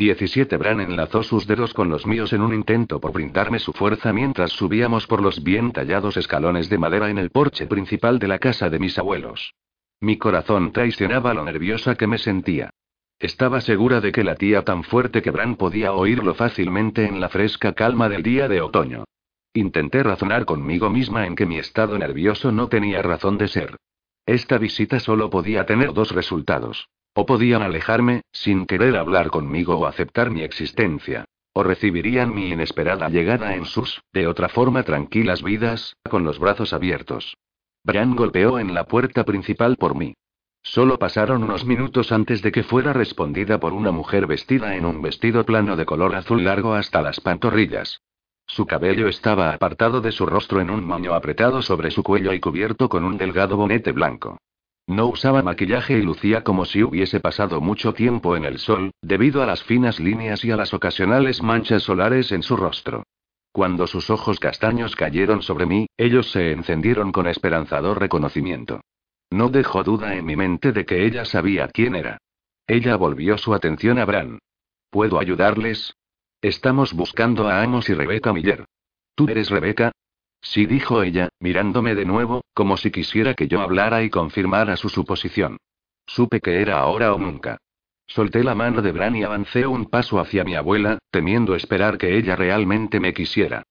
17 Bran enlazó sus dedos con los míos en un intento por brindarme su fuerza mientras subíamos por los bien tallados escalones de madera en el porche principal de la casa de mis abuelos. Mi corazón traicionaba lo nerviosa que me sentía. Estaba segura de que la tía tan fuerte que Bran podía oírlo fácilmente en la fresca calma del día de otoño. Intenté razonar conmigo misma en que mi estado nervioso no tenía razón de ser. Esta visita solo podía tener dos resultados. O podían alejarme, sin querer hablar conmigo o aceptar mi existencia. O recibirían mi inesperada llegada en sus, de otra forma tranquilas vidas, con los brazos abiertos. Bran golpeó en la puerta principal por mí. Solo pasaron unos minutos antes de que fuera respondida por una mujer vestida en un vestido plano de color azul largo hasta las pantorrillas. Su cabello estaba apartado de su rostro en un moño apretado sobre su cuello y cubierto con un delgado bonete blanco. No usaba maquillaje y lucía como si hubiese pasado mucho tiempo en el sol, debido a las finas líneas y a las ocasionales manchas solares en su rostro. Cuando sus ojos castaños cayeron sobre mí, ellos se encendieron con esperanzador reconocimiento. No dejó duda en mi mente de que ella sabía quién era. Ella volvió su atención a Bran. ¿Puedo ayudarles? Estamos buscando a Amos y Rebeca Miller. ¿Tú eres Rebeca? Sí, dijo ella, mirándome de nuevo, como si quisiera que yo hablara y confirmara su suposición. Supe que era ahora o nunca. Solté la mano de Bran y avancé un paso hacia mi abuela, temiendo esperar que ella realmente me quisiera.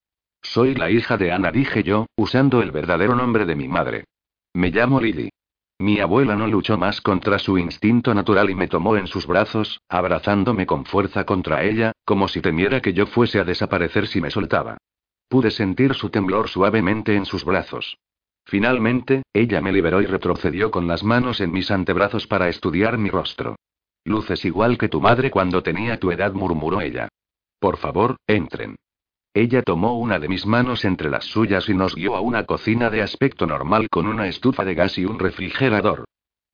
Soy la hija de Ana, dije yo, usando el verdadero nombre de mi madre. Me llamo Lily. Mi abuela no luchó más contra su instinto natural y me tomó en sus brazos, abrazándome con fuerza contra ella, como si temiera que yo fuese a desaparecer si me soltaba. Pude sentir su temblor suavemente en sus brazos. Finalmente, ella me liberó y retrocedió con las manos en mis antebrazos para estudiar mi rostro. Luces igual que tu madre cuando tenía tu edad, murmuró ella. Por favor, entren. Ella tomó una de mis manos entre las suyas y nos guió a una cocina de aspecto normal con una estufa de gas y un refrigerador.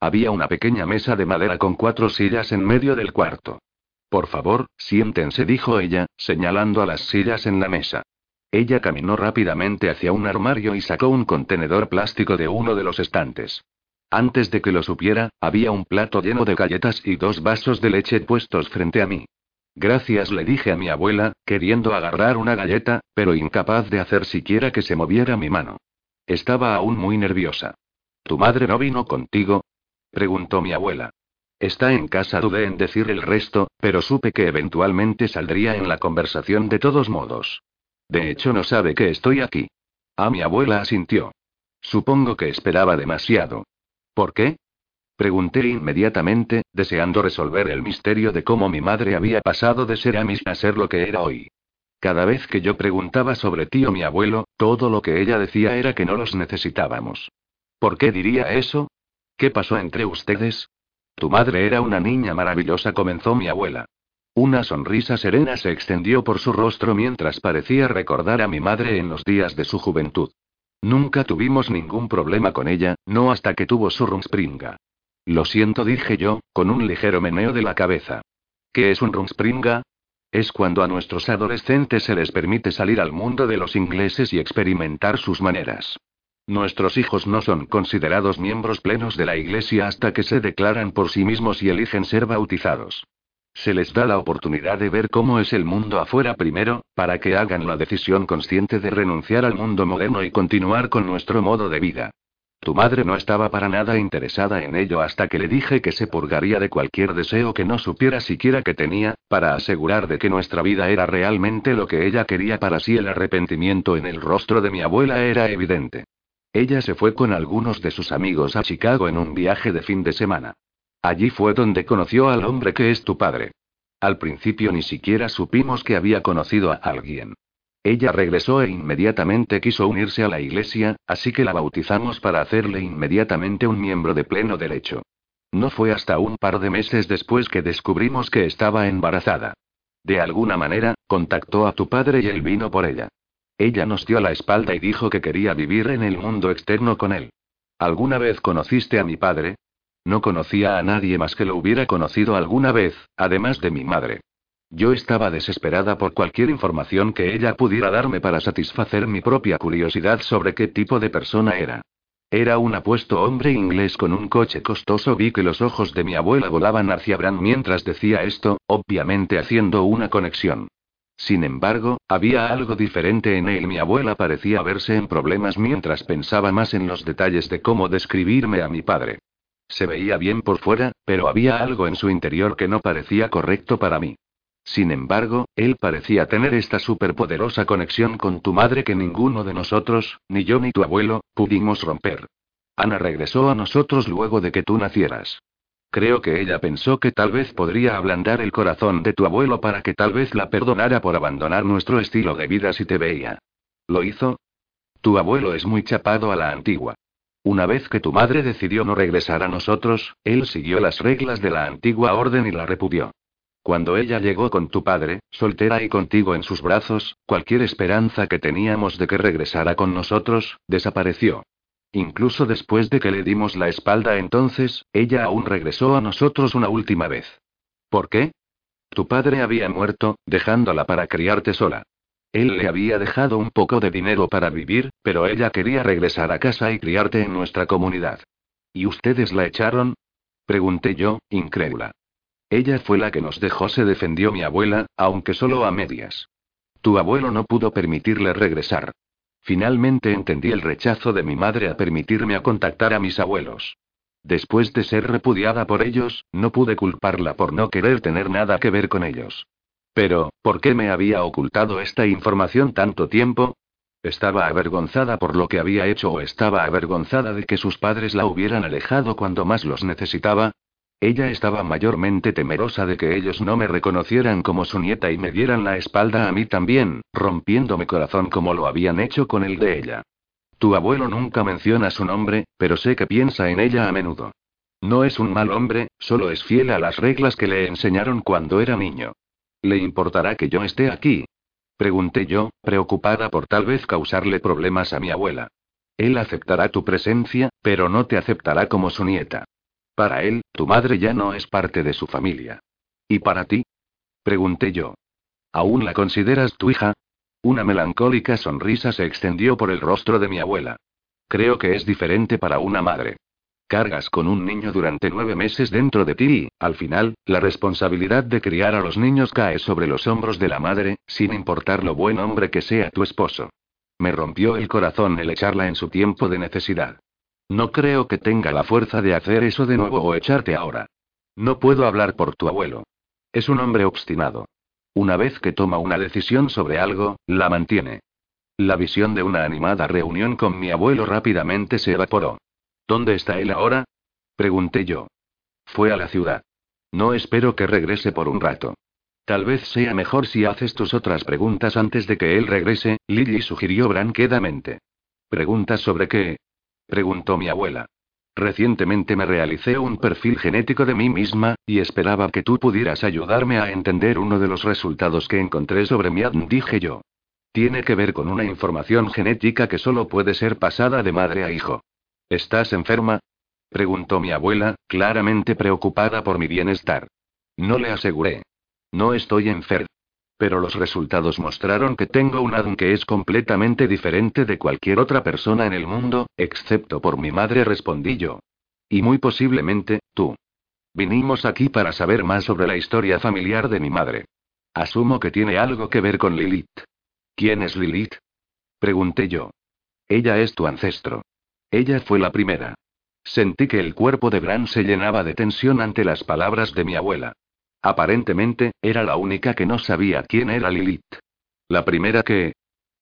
Había una pequeña mesa de madera con cuatro sillas en medio del cuarto. Por favor, siéntense, dijo ella, señalando a las sillas en la mesa. Ella caminó rápidamente hacia un armario y sacó un contenedor plástico de uno de los estantes. Antes de que lo supiera, había un plato lleno de galletas y dos vasos de leche puestos frente a mí. Gracias, le dije a mi abuela, queriendo agarrar una galleta, pero incapaz de hacer siquiera que se moviera mi mano. Estaba aún muy nerviosa. ¿Tu madre no vino contigo? preguntó mi abuela. Está en casa, dudé en decir el resto, pero supe que eventualmente saldría en la conversación de todos modos. De hecho, no sabe que estoy aquí. A mi abuela asintió. Supongo que esperaba demasiado. ¿Por qué? Pregunté inmediatamente, deseando resolver el misterio de cómo mi madre había pasado de ser Amish a ser lo que era hoy. Cada vez que yo preguntaba sobre ti o mi abuelo, todo lo que ella decía era que no los necesitábamos. ¿Por qué diría eso? ¿Qué pasó entre ustedes? Tu madre era una niña maravillosa, comenzó mi abuela. Una sonrisa serena se extendió por su rostro mientras parecía recordar a mi madre en los días de su juventud. Nunca tuvimos ningún problema con ella, no hasta que tuvo su rumspringa. Lo siento, dije yo, con un ligero meneo de la cabeza. ¿Qué es un rumspringa? Es cuando a nuestros adolescentes se les permite salir al mundo de los ingleses y experimentar sus maneras. Nuestros hijos no son considerados miembros plenos de la Iglesia hasta que se declaran por sí mismos y eligen ser bautizados. Se les da la oportunidad de ver cómo es el mundo afuera primero, para que hagan la decisión consciente de renunciar al mundo moderno y continuar con nuestro modo de vida. Tu madre no estaba para nada interesada en ello hasta que le dije que se purgaría de cualquier deseo que no supiera siquiera que tenía, para asegurar de que nuestra vida era realmente lo que ella quería para sí. El arrepentimiento en el rostro de mi abuela era evidente. Ella se fue con algunos de sus amigos a Chicago en un viaje de fin de semana. Allí fue donde conoció al hombre que es tu padre. Al principio ni siquiera supimos que había conocido a alguien. Ella regresó e inmediatamente quiso unirse a la iglesia, así que la bautizamos para hacerle inmediatamente un miembro de pleno derecho. No fue hasta un par de meses después que descubrimos que estaba embarazada. De alguna manera, contactó a tu padre y él vino por ella. Ella nos dio la espalda y dijo que quería vivir en el mundo externo con él. ¿Alguna vez conociste a mi padre? No conocía a nadie más que lo hubiera conocido alguna vez, además de mi madre. Yo estaba desesperada por cualquier información que ella pudiera darme para satisfacer mi propia curiosidad sobre qué tipo de persona era. Era un apuesto hombre inglés con un coche costoso. Vi que los ojos de mi abuela volaban hacia Bran mientras decía esto, obviamente haciendo una conexión. Sin embargo, había algo diferente en él. Mi abuela parecía verse en problemas mientras pensaba más en los detalles de cómo describirme a mi padre. Se veía bien por fuera, pero había algo en su interior que no parecía correcto para mí. Sin embargo, él parecía tener esta superpoderosa conexión con tu madre que ninguno de nosotros, ni yo ni tu abuelo, pudimos romper. Ana regresó a nosotros luego de que tú nacieras. Creo que ella pensó que tal vez podría ablandar el corazón de tu abuelo para que tal vez la perdonara por abandonar nuestro estilo de vida si te veía. ¿Lo hizo? Tu abuelo es muy chapado a la antigua. Una vez que tu madre decidió no regresar a nosotros, él siguió las reglas de la antigua orden y la repudió. Cuando ella llegó con tu padre, soltera y contigo en sus brazos, cualquier esperanza que teníamos de que regresara con nosotros, desapareció. Incluso después de que le dimos la espalda entonces, ella aún regresó a nosotros una última vez. ¿Por qué? Tu padre había muerto, dejándola para criarte sola. Él le había dejado un poco de dinero para vivir, pero ella quería regresar a casa y criarte en nuestra comunidad. ¿Y ustedes la echaron? Pregunté yo, incrédula. Ella fue la que nos dejó, se defendió mi abuela, aunque solo a medias. Tu abuelo no pudo permitirle regresar. Finalmente entendí el rechazo de mi madre a permitirme a contactar a mis abuelos. Después de ser repudiada por ellos, no pude culparla por no querer tener nada que ver con ellos. Pero, ¿por qué me había ocultado esta información tanto tiempo? ¿Estaba avergonzada por lo que había hecho o estaba avergonzada de que sus padres la hubieran alejado cuando más los necesitaba? Ella estaba mayormente temerosa de que ellos no me reconocieran como su nieta y me dieran la espalda a mí también, rompiendo mi corazón como lo habían hecho con el de ella. Tu abuelo nunca menciona su nombre, pero sé que piensa en ella a menudo. No es un mal hombre, solo es fiel a las reglas que le enseñaron cuando era niño. ¿Le importará que yo esté aquí? Pregunté yo, preocupada por tal vez causarle problemas a mi abuela. Él aceptará tu presencia, pero no te aceptará como su nieta. Para él, tu madre ya no es parte de su familia. ¿Y para ti? Pregunté yo. ¿Aún la consideras tu hija? Una melancólica sonrisa se extendió por el rostro de mi abuela. Creo que es diferente para una madre. Cargas con un niño durante nueve meses dentro de ti y, al final, la responsabilidad de criar a los niños cae sobre los hombros de la madre, sin importar lo buen hombre que sea tu esposo. Me rompió el corazón el echarla en su tiempo de necesidad. No creo que tenga la fuerza de hacer eso de nuevo o echarte ahora. No puedo hablar por tu abuelo. Es un hombre obstinado. Una vez que toma una decisión sobre algo, la mantiene. La visión de una animada reunión con mi abuelo rápidamente se evaporó. ¿Dónde está él ahora? Pregunté yo. Fue a la ciudad. No espero que regrese por un rato. Tal vez sea mejor si haces tus otras preguntas antes de que él regrese, Lily sugirió branquedamente. ¿Preguntas sobre qué? Preguntó mi abuela. Recientemente me realicé un perfil genético de mí misma, y esperaba que tú pudieras ayudarme a entender uno de los resultados que encontré sobre mí, dije yo. Tiene que ver con una información genética que solo puede ser pasada de madre a hijo. ¿Estás enferma? preguntó mi abuela, claramente preocupada por mi bienestar. No le aseguré. No estoy enferma. Pero los resultados mostraron que tengo un ADN que es completamente diferente de cualquier otra persona en el mundo, excepto por mi madre, respondí yo. Y muy posiblemente, tú. Vinimos aquí para saber más sobre la historia familiar de mi madre. Asumo que tiene algo que ver con Lilith. ¿Quién es Lilith? Pregunté yo. Ella es tu ancestro. Ella fue la primera. Sentí que el cuerpo de Bran se llenaba de tensión ante las palabras de mi abuela. Aparentemente, era la única que no sabía quién era Lilith. La primera que...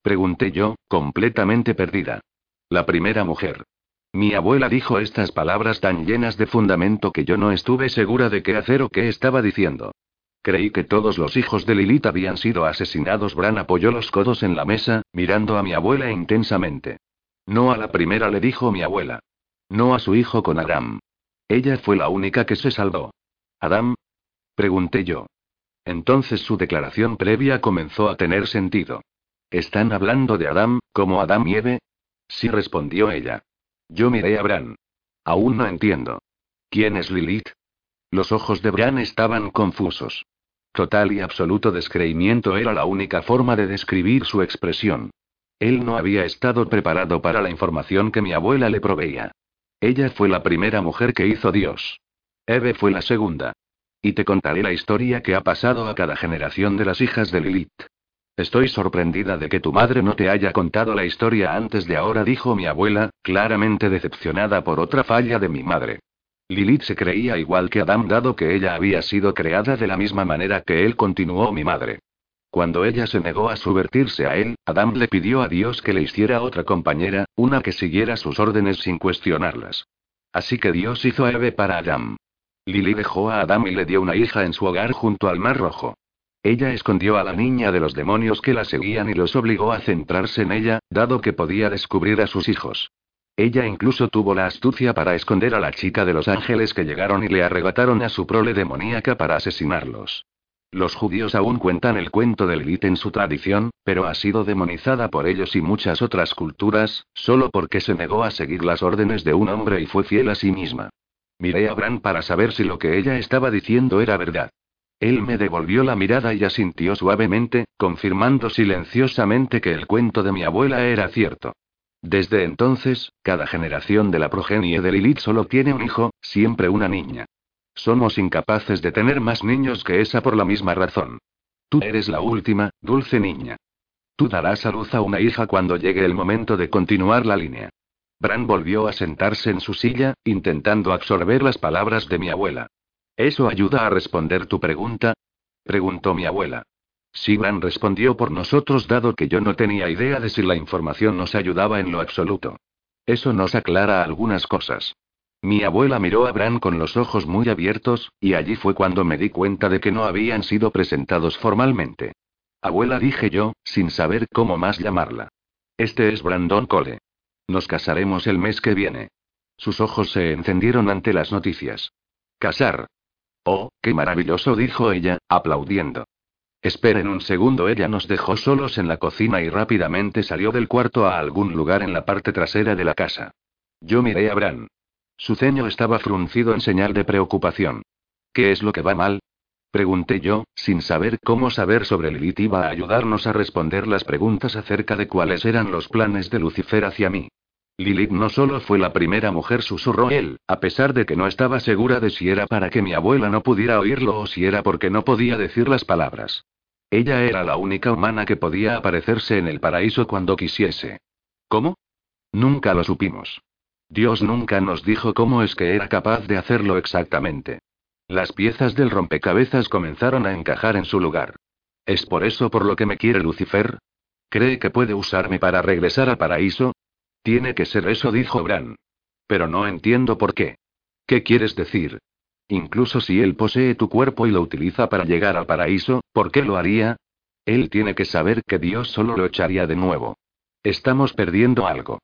Pregunté yo, completamente perdida. La primera mujer. Mi abuela dijo estas palabras tan llenas de fundamento que yo no estuve segura de qué hacer o qué estaba diciendo. Creí que todos los hijos de Lilith habían sido asesinados. Bran apoyó los codos en la mesa, mirando a mi abuela intensamente. No a la primera le dijo mi abuela. No a su hijo con Adam. Ella fue la única que se salvó. Adam, Pregunté yo. Entonces su declaración previa comenzó a tener sentido. ¿Están hablando de Adam, como Adam y Eve? Sí, respondió ella. Yo miré a Bran. Aún no entiendo. ¿Quién es Lilith? Los ojos de Bran estaban confusos. Total y absoluto descreimiento era la única forma de describir su expresión. Él no había estado preparado para la información que mi abuela le proveía. Ella fue la primera mujer que hizo Dios. Eve fue la segunda. Y te contaré la historia que ha pasado a cada generación de las hijas de Lilith. Estoy sorprendida de que tu madre no te haya contado la historia antes de ahora, dijo mi abuela, claramente decepcionada por otra falla de mi madre. Lilith se creía igual que Adam dado que ella había sido creada de la misma manera que él, continuó mi madre. Cuando ella se negó a subvertirse a él, Adam le pidió a Dios que le hiciera otra compañera, una que siguiera sus órdenes sin cuestionarlas. Así que Dios hizo a Eve para Adam. Lili dejó a Adam y le dio una hija en su hogar junto al Mar Rojo. Ella escondió a la niña de los demonios que la seguían y los obligó a centrarse en ella, dado que podía descubrir a sus hijos. Ella incluso tuvo la astucia para esconder a la chica de los ángeles que llegaron y le arrebataron a su prole demoníaca para asesinarlos. Los judíos aún cuentan el cuento del Lilith en su tradición, pero ha sido demonizada por ellos y muchas otras culturas, solo porque se negó a seguir las órdenes de un hombre y fue fiel a sí misma. Miré a Bran para saber si lo que ella estaba diciendo era verdad. Él me devolvió la mirada y asintió suavemente, confirmando silenciosamente que el cuento de mi abuela era cierto. Desde entonces, cada generación de la progenie de Lilith solo tiene un hijo, siempre una niña. Somos incapaces de tener más niños que esa por la misma razón. Tú eres la última, dulce niña. Tú darás a luz a una hija cuando llegue el momento de continuar la línea. Bran volvió a sentarse en su silla, intentando absorber las palabras de mi abuela. ¿Eso ayuda a responder tu pregunta? preguntó mi abuela. Bran respondió por nosotros dado que yo no tenía idea de si la información nos ayudaba en lo absoluto. Eso nos aclara algunas cosas. Mi abuela miró a Bran con los ojos muy abiertos, y allí fue cuando me di cuenta de que no habían sido presentados formalmente. Abuela dije yo, sin saber cómo más llamarla. Este es Brandon Cole. Nos casaremos el mes que viene. Sus ojos se encendieron ante las noticias. Casar. Oh, qué maravilloso, dijo ella, aplaudiendo. Esperen un segundo, ella nos dejó solos en la cocina y rápidamente salió del cuarto a algún lugar en la parte trasera de la casa. Yo miré a Bran. Su ceño estaba fruncido en señal de preocupación. ¿Qué es lo que va mal? Pregunté yo, sin saber cómo saber sobre Lilith iba a ayudarnos a responder las preguntas acerca de cuáles eran los planes de Lucifer hacia mí. Lilith no solo fue la primera mujer, susurró él, a pesar de que no estaba segura de si era para que mi abuela no pudiera oírlo o si era porque no podía decir las palabras. Ella era la única humana que podía aparecerse en el paraíso cuando quisiese. ¿Cómo? Nunca lo supimos. Dios nunca nos dijo cómo es que era capaz de hacerlo exactamente. Las piezas del rompecabezas comenzaron a encajar en su lugar. ¿Es por eso por lo que me quiere Lucifer? ¿Cree que puede usarme para regresar al paraíso? Tiene que ser eso, dijo Bran. Pero no entiendo por qué. ¿Qué quieres decir? Incluso si él posee tu cuerpo y lo utiliza para llegar al paraíso, ¿por qué lo haría? Él tiene que saber que Dios solo lo echaría de nuevo. Estamos perdiendo algo.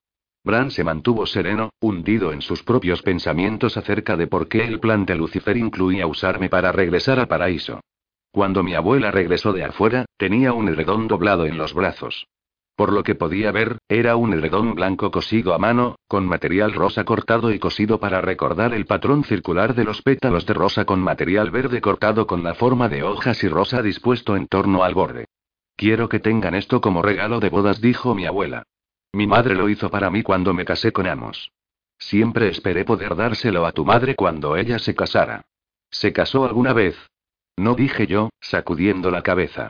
Bran se mantuvo sereno, hundido en sus propios pensamientos acerca de por qué el plan de Lucifer incluía usarme para regresar al paraíso. Cuando mi abuela regresó de afuera, tenía un edredón doblado en los brazos. Por lo que podía ver, era un edredón blanco cosido a mano, con material rosa cortado y cosido para recordar el patrón circular de los pétalos de rosa con material verde cortado con la forma de hojas y rosa dispuesto en torno al borde. Quiero que tengan esto como regalo de bodas, dijo mi abuela. Mi madre lo hizo para mí cuando me casé con Amos. Siempre esperé poder dárselo a tu madre cuando ella se casara. ¿Se casó alguna vez? No dije yo, sacudiendo la cabeza.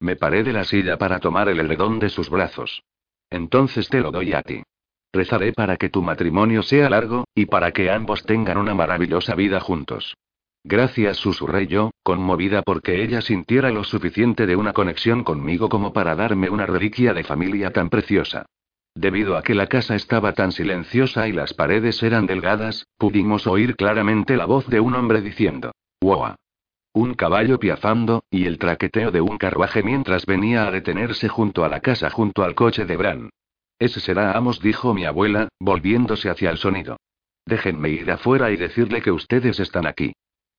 Me paré de la silla para tomar el edredón de sus brazos. Entonces te lo doy a ti. Rezaré para que tu matrimonio sea largo, y para que ambos tengan una maravillosa vida juntos. Gracias, susurré yo, conmovida porque ella sintiera lo suficiente de una conexión conmigo como para darme una reliquia de familia tan preciosa. Debido a que la casa estaba tan silenciosa y las paredes eran delgadas, pudimos oír claramente la voz de un hombre diciendo: ¡Wow! Un caballo piafando, y el traqueteo de un carruaje mientras venía a detenerse junto a la casa junto al coche de Bran. Ese será Amos, dijo mi abuela, volviéndose hacia el sonido. Déjenme ir afuera y decirle que ustedes están aquí.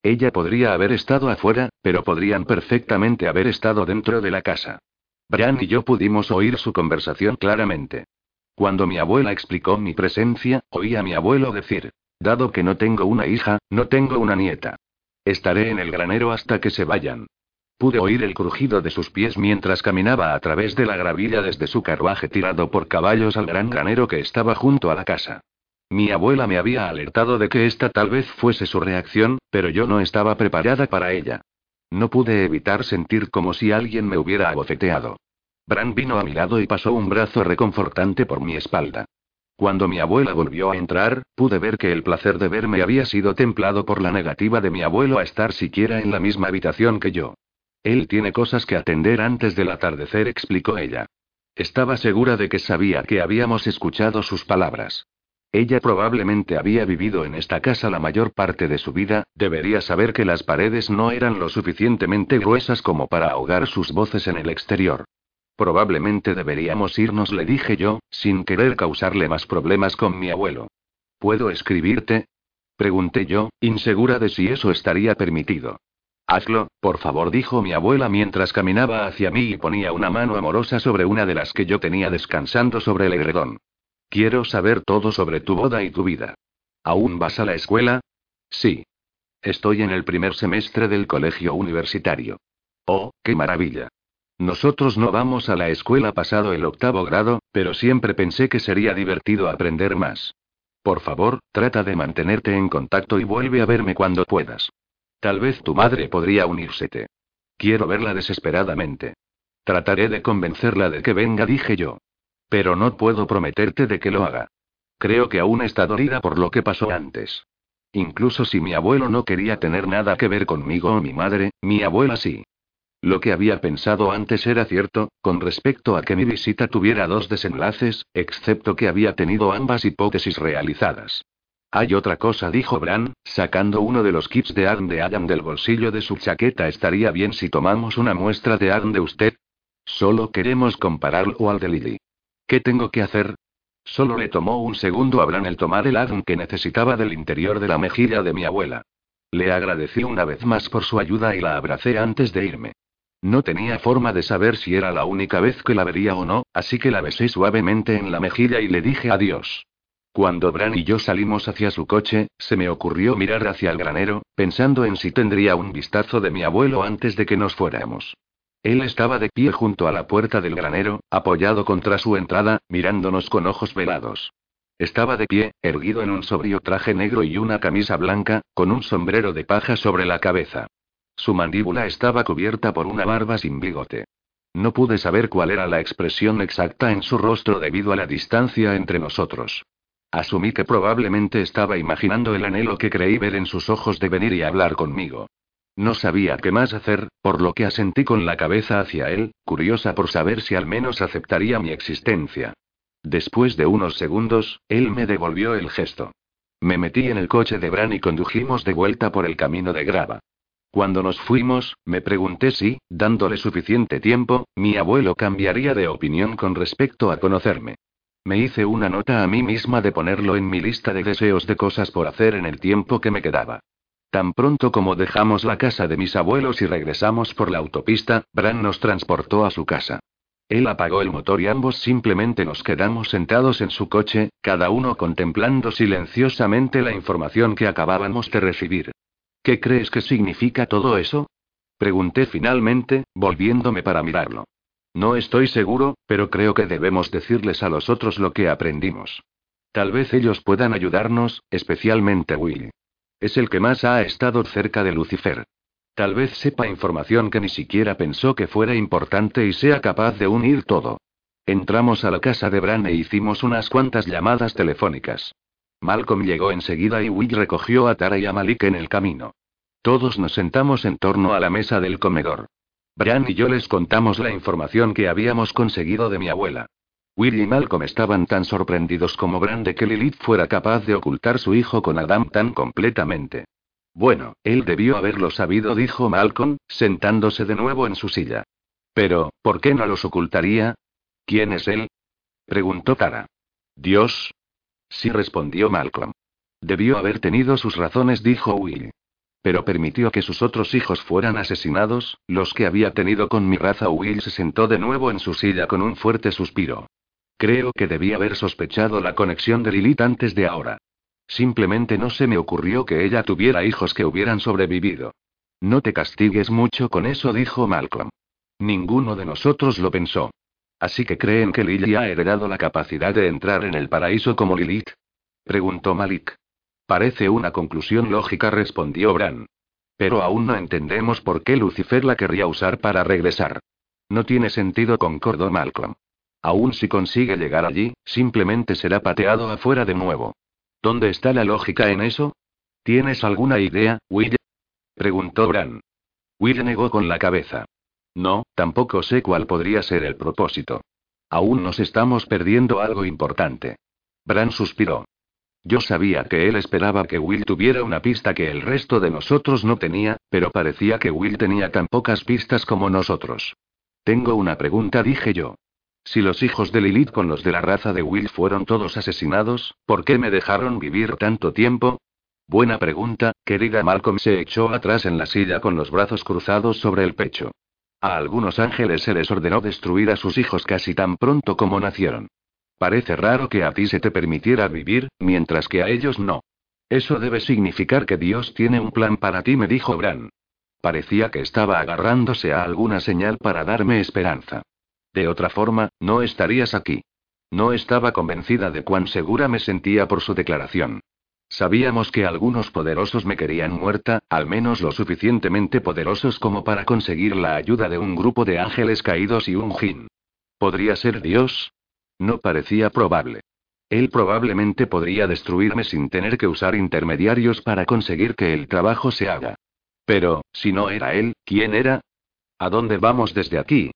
Ella podría haber estado afuera, pero podrían perfectamente haber estado dentro de la casa. Bran y yo pudimos oír su conversación claramente. Cuando mi abuela explicó mi presencia, oí a mi abuelo decir, dado que no tengo una hija, no tengo una nieta. Estaré en el granero hasta que se vayan. Pude oír el crujido de sus pies mientras caminaba a través de la gravilla desde su carruaje tirado por caballos al gran granero que estaba junto a la casa. Mi abuela me había alertado de que esta tal vez fuese su reacción, pero yo no estaba preparada para ella. No pude evitar sentir como si alguien me hubiera abofeteado. Bran vino a mi lado y pasó un brazo reconfortante por mi espalda. Cuando mi abuela volvió a entrar, pude ver que el placer de verme había sido templado por la negativa de mi abuelo a estar siquiera en la misma habitación que yo. Él tiene cosas que atender antes del atardecer, explicó ella. Estaba segura de que sabía que habíamos escuchado sus palabras. Ella probablemente había vivido en esta casa la mayor parte de su vida, debería saber que las paredes no eran lo suficientemente gruesas como para ahogar sus voces en el exterior. Probablemente deberíamos irnos, le dije yo, sin querer causarle más problemas con mi abuelo. ¿Puedo escribirte? Pregunté yo, insegura de si eso estaría permitido. Hazlo, por favor, dijo mi abuela mientras caminaba hacia mí y ponía una mano amorosa sobre una de las que yo tenía descansando sobre el edredón. Quiero saber todo sobre tu boda y tu vida. ¿Aún vas a la escuela? Sí. Estoy en el primer semestre del colegio universitario. Oh, qué maravilla. Nosotros no vamos a la escuela pasado el octavo grado, pero siempre pensé que sería divertido aprender más. Por favor, trata de mantenerte en contacto y vuelve a verme cuando puedas. Tal vez tu madre podría unírsete. Quiero verla desesperadamente. Trataré de convencerla de que venga, dije yo. Pero no puedo prometerte de que lo haga. Creo que aún está dolida por lo que pasó antes. Incluso si mi abuelo no quería tener nada que ver conmigo o mi madre, mi abuela sí. Lo que había pensado antes era cierto, con respecto a que mi visita tuviera dos desenlaces, excepto que había tenido ambas hipótesis realizadas. Hay otra cosa, dijo Bran, sacando uno de los kits de ADN de Adam del bolsillo de su chaqueta. Estaría bien si tomamos una muestra de ADN de usted. Solo queremos compararlo al de Lily. ¿Qué tengo que hacer? Solo le tomó un segundo a Bran el tomar el ADN que necesitaba del interior de la mejilla de mi abuela. Le agradecí una vez más por su ayuda y la abracé antes de irme. No tenía forma de saber si era la única vez que la vería o no, así que la besé suavemente en la mejilla y le dije adiós. Cuando Bran y yo salimos hacia su coche, se me ocurrió mirar hacia el granero, pensando en si tendría un vistazo de mi abuelo antes de que nos fuéramos. Él estaba de pie junto a la puerta del granero, apoyado contra su entrada, mirándonos con ojos velados. Estaba de pie, erguido en un sobrio traje negro y una camisa blanca, con un sombrero de paja sobre la cabeza. Su mandíbula estaba cubierta por una barba sin bigote. No pude saber cuál era la expresión exacta en su rostro debido a la distancia entre nosotros. Asumí que probablemente estaba imaginando el anhelo que creí ver en sus ojos de venir y hablar conmigo. No sabía qué más hacer, por lo que asentí con la cabeza hacia él, curiosa por saber si al menos aceptaría mi existencia. Después de unos segundos, él me devolvió el gesto. Me metí en el coche de Bran y condujimos de vuelta por el camino de grava. Cuando nos fuimos, me pregunté si, dándole suficiente tiempo, mi abuelo cambiaría de opinión con respecto a conocerme. Me hice una nota a mí misma de ponerlo en mi lista de deseos de cosas por hacer en el tiempo que me quedaba. Tan pronto como dejamos la casa de mis abuelos y regresamos por la autopista, Bran nos transportó a su casa. Él apagó el motor y ambos simplemente nos quedamos sentados en su coche, cada uno contemplando silenciosamente la información que acabábamos de recibir. ¿Qué crees que significa todo eso? Pregunté finalmente, volviéndome para mirarlo. No estoy seguro, pero creo que debemos decirles a los otros lo que aprendimos. Tal vez ellos puedan ayudarnos, especialmente Will. Es el que más ha estado cerca de Lucifer. Tal vez sepa información que ni siquiera pensó que fuera importante y sea capaz de unir todo. Entramos a la casa de Bran e hicimos unas cuantas llamadas telefónicas. Malcolm llegó enseguida y Will recogió a Tara y a Malik en el camino. Todos nos sentamos en torno a la mesa del comedor. Bran y yo les contamos la información que habíamos conseguido de mi abuela. Will y Malcolm estaban tan sorprendidos como Bran de que Lilith fuera capaz de ocultar su hijo con Adam tan completamente. Bueno, él debió haberlo sabido, dijo Malcolm, sentándose de nuevo en su silla. Pero, ¿por qué no los ocultaría? ¿Quién es él? preguntó Tara. Dios, Sí respondió Malcolm. Debió haber tenido sus razones, dijo Will. Pero permitió que sus otros hijos fueran asesinados, los que había tenido con mi raza. Will se sentó de nuevo en su silla con un fuerte suspiro. Creo que debía haber sospechado la conexión de Lilith antes de ahora. Simplemente no se me ocurrió que ella tuviera hijos que hubieran sobrevivido. No te castigues mucho con eso, dijo Malcolm. Ninguno de nosotros lo pensó. Así que creen que Lily ha heredado la capacidad de entrar en el paraíso como Lilith. Preguntó Malik. Parece una conclusión lógica, respondió Bran. Pero aún no entendemos por qué Lucifer la querría usar para regresar. No tiene sentido, concordó Malcolm. Aún si consigue llegar allí, simplemente será pateado afuera de nuevo. ¿Dónde está la lógica en eso? ¿Tienes alguna idea, Will? preguntó Bran. Will negó con la cabeza. No, tampoco sé cuál podría ser el propósito. Aún nos estamos perdiendo algo importante. Bran suspiró. Yo sabía que él esperaba que Will tuviera una pista que el resto de nosotros no tenía, pero parecía que Will tenía tan pocas pistas como nosotros. Tengo una pregunta, dije yo. Si los hijos de Lilith con los de la raza de Will fueron todos asesinados, ¿por qué me dejaron vivir tanto tiempo? Buena pregunta, querida Malcolm se echó atrás en la silla con los brazos cruzados sobre el pecho. A algunos ángeles se les ordenó destruir a sus hijos casi tan pronto como nacieron. Parece raro que a ti se te permitiera vivir, mientras que a ellos no. Eso debe significar que Dios tiene un plan para ti, me dijo Bran. Parecía que estaba agarrándose a alguna señal para darme esperanza. De otra forma, no estarías aquí. No estaba convencida de cuán segura me sentía por su declaración. Sabíamos que algunos poderosos me querían muerta, al menos lo suficientemente poderosos como para conseguir la ayuda de un grupo de ángeles caídos y un jin. ¿Podría ser Dios? No parecía probable. Él probablemente podría destruirme sin tener que usar intermediarios para conseguir que el trabajo se haga. Pero, si no era él, ¿quién era? ¿A dónde vamos desde aquí?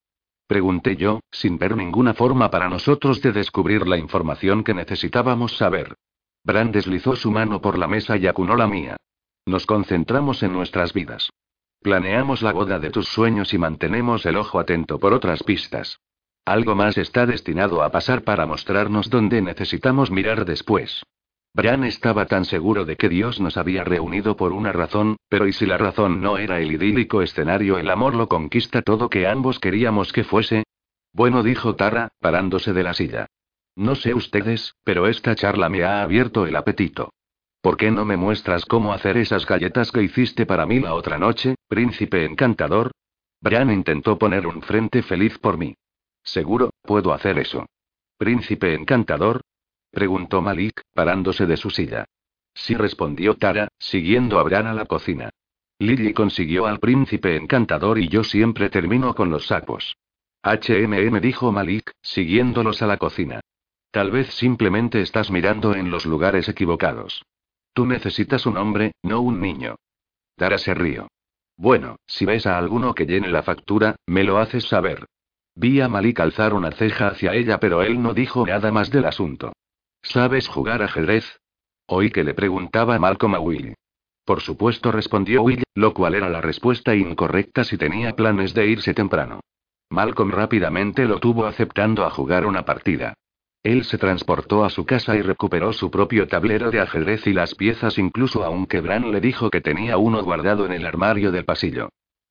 Pregunté yo, sin ver ninguna forma para nosotros de descubrir la información que necesitábamos saber. Bran deslizó su mano por la mesa y acunó la mía. Nos concentramos en nuestras vidas. Planeamos la boda de tus sueños y mantenemos el ojo atento por otras pistas. Algo más está destinado a pasar para mostrarnos dónde necesitamos mirar después. Bran estaba tan seguro de que Dios nos había reunido por una razón, pero ¿y si la razón no era el idílico escenario El amor lo conquista todo que ambos queríamos que fuese? Bueno, dijo Tara, parándose de la silla. No sé ustedes, pero esta charla me ha abierto el apetito. ¿Por qué no me muestras cómo hacer esas galletas que hiciste para mí la otra noche, príncipe encantador? Bran intentó poner un frente feliz por mí. Seguro, puedo hacer eso. ¿Príncipe encantador? preguntó Malik, parándose de su silla. Sí respondió Tara, siguiendo a Bran a la cocina. Lily consiguió al príncipe encantador y yo siempre termino con los sapos. HMM dijo Malik, siguiéndolos a la cocina. Tal vez simplemente estás mirando en los lugares equivocados. Tú necesitas un hombre, no un niño. Tara se rió. Bueno, si ves a alguno que llene la factura, me lo haces saber. Vi a Malik alzar una ceja hacia ella, pero él no dijo nada más del asunto. ¿Sabes jugar ajedrez? Oí que le preguntaba Malcolm a Will. Por supuesto, respondió Will, lo cual era la respuesta incorrecta si tenía planes de irse temprano. Malcolm rápidamente lo tuvo aceptando a jugar una partida. Él se transportó a su casa y recuperó su propio tablero de ajedrez y las piezas incluso aunque Bran le dijo que tenía uno guardado en el armario del pasillo.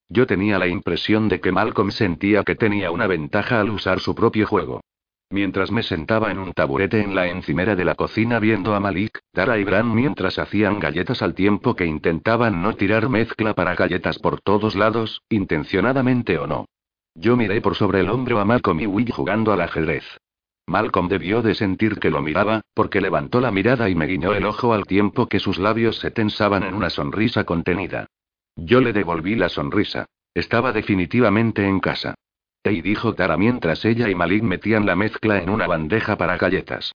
Yo tenía la impresión de que Malcolm sentía que tenía una ventaja al usar su propio juego. Mientras me sentaba en un taburete en la encimera de la cocina viendo a Malik, Tara y Bran mientras hacían galletas al tiempo que intentaban no tirar mezcla para galletas por todos lados, intencionadamente o no. Yo miré por sobre el hombro a Malcolm y Will jugando al ajedrez. Malcolm debió de sentir que lo miraba, porque levantó la mirada y me guiñó el ojo al tiempo que sus labios se tensaban en una sonrisa contenida. Yo le devolví la sonrisa. Estaba definitivamente en casa. Tei dijo Tara mientras ella y Malik metían la mezcla en una bandeja para galletas.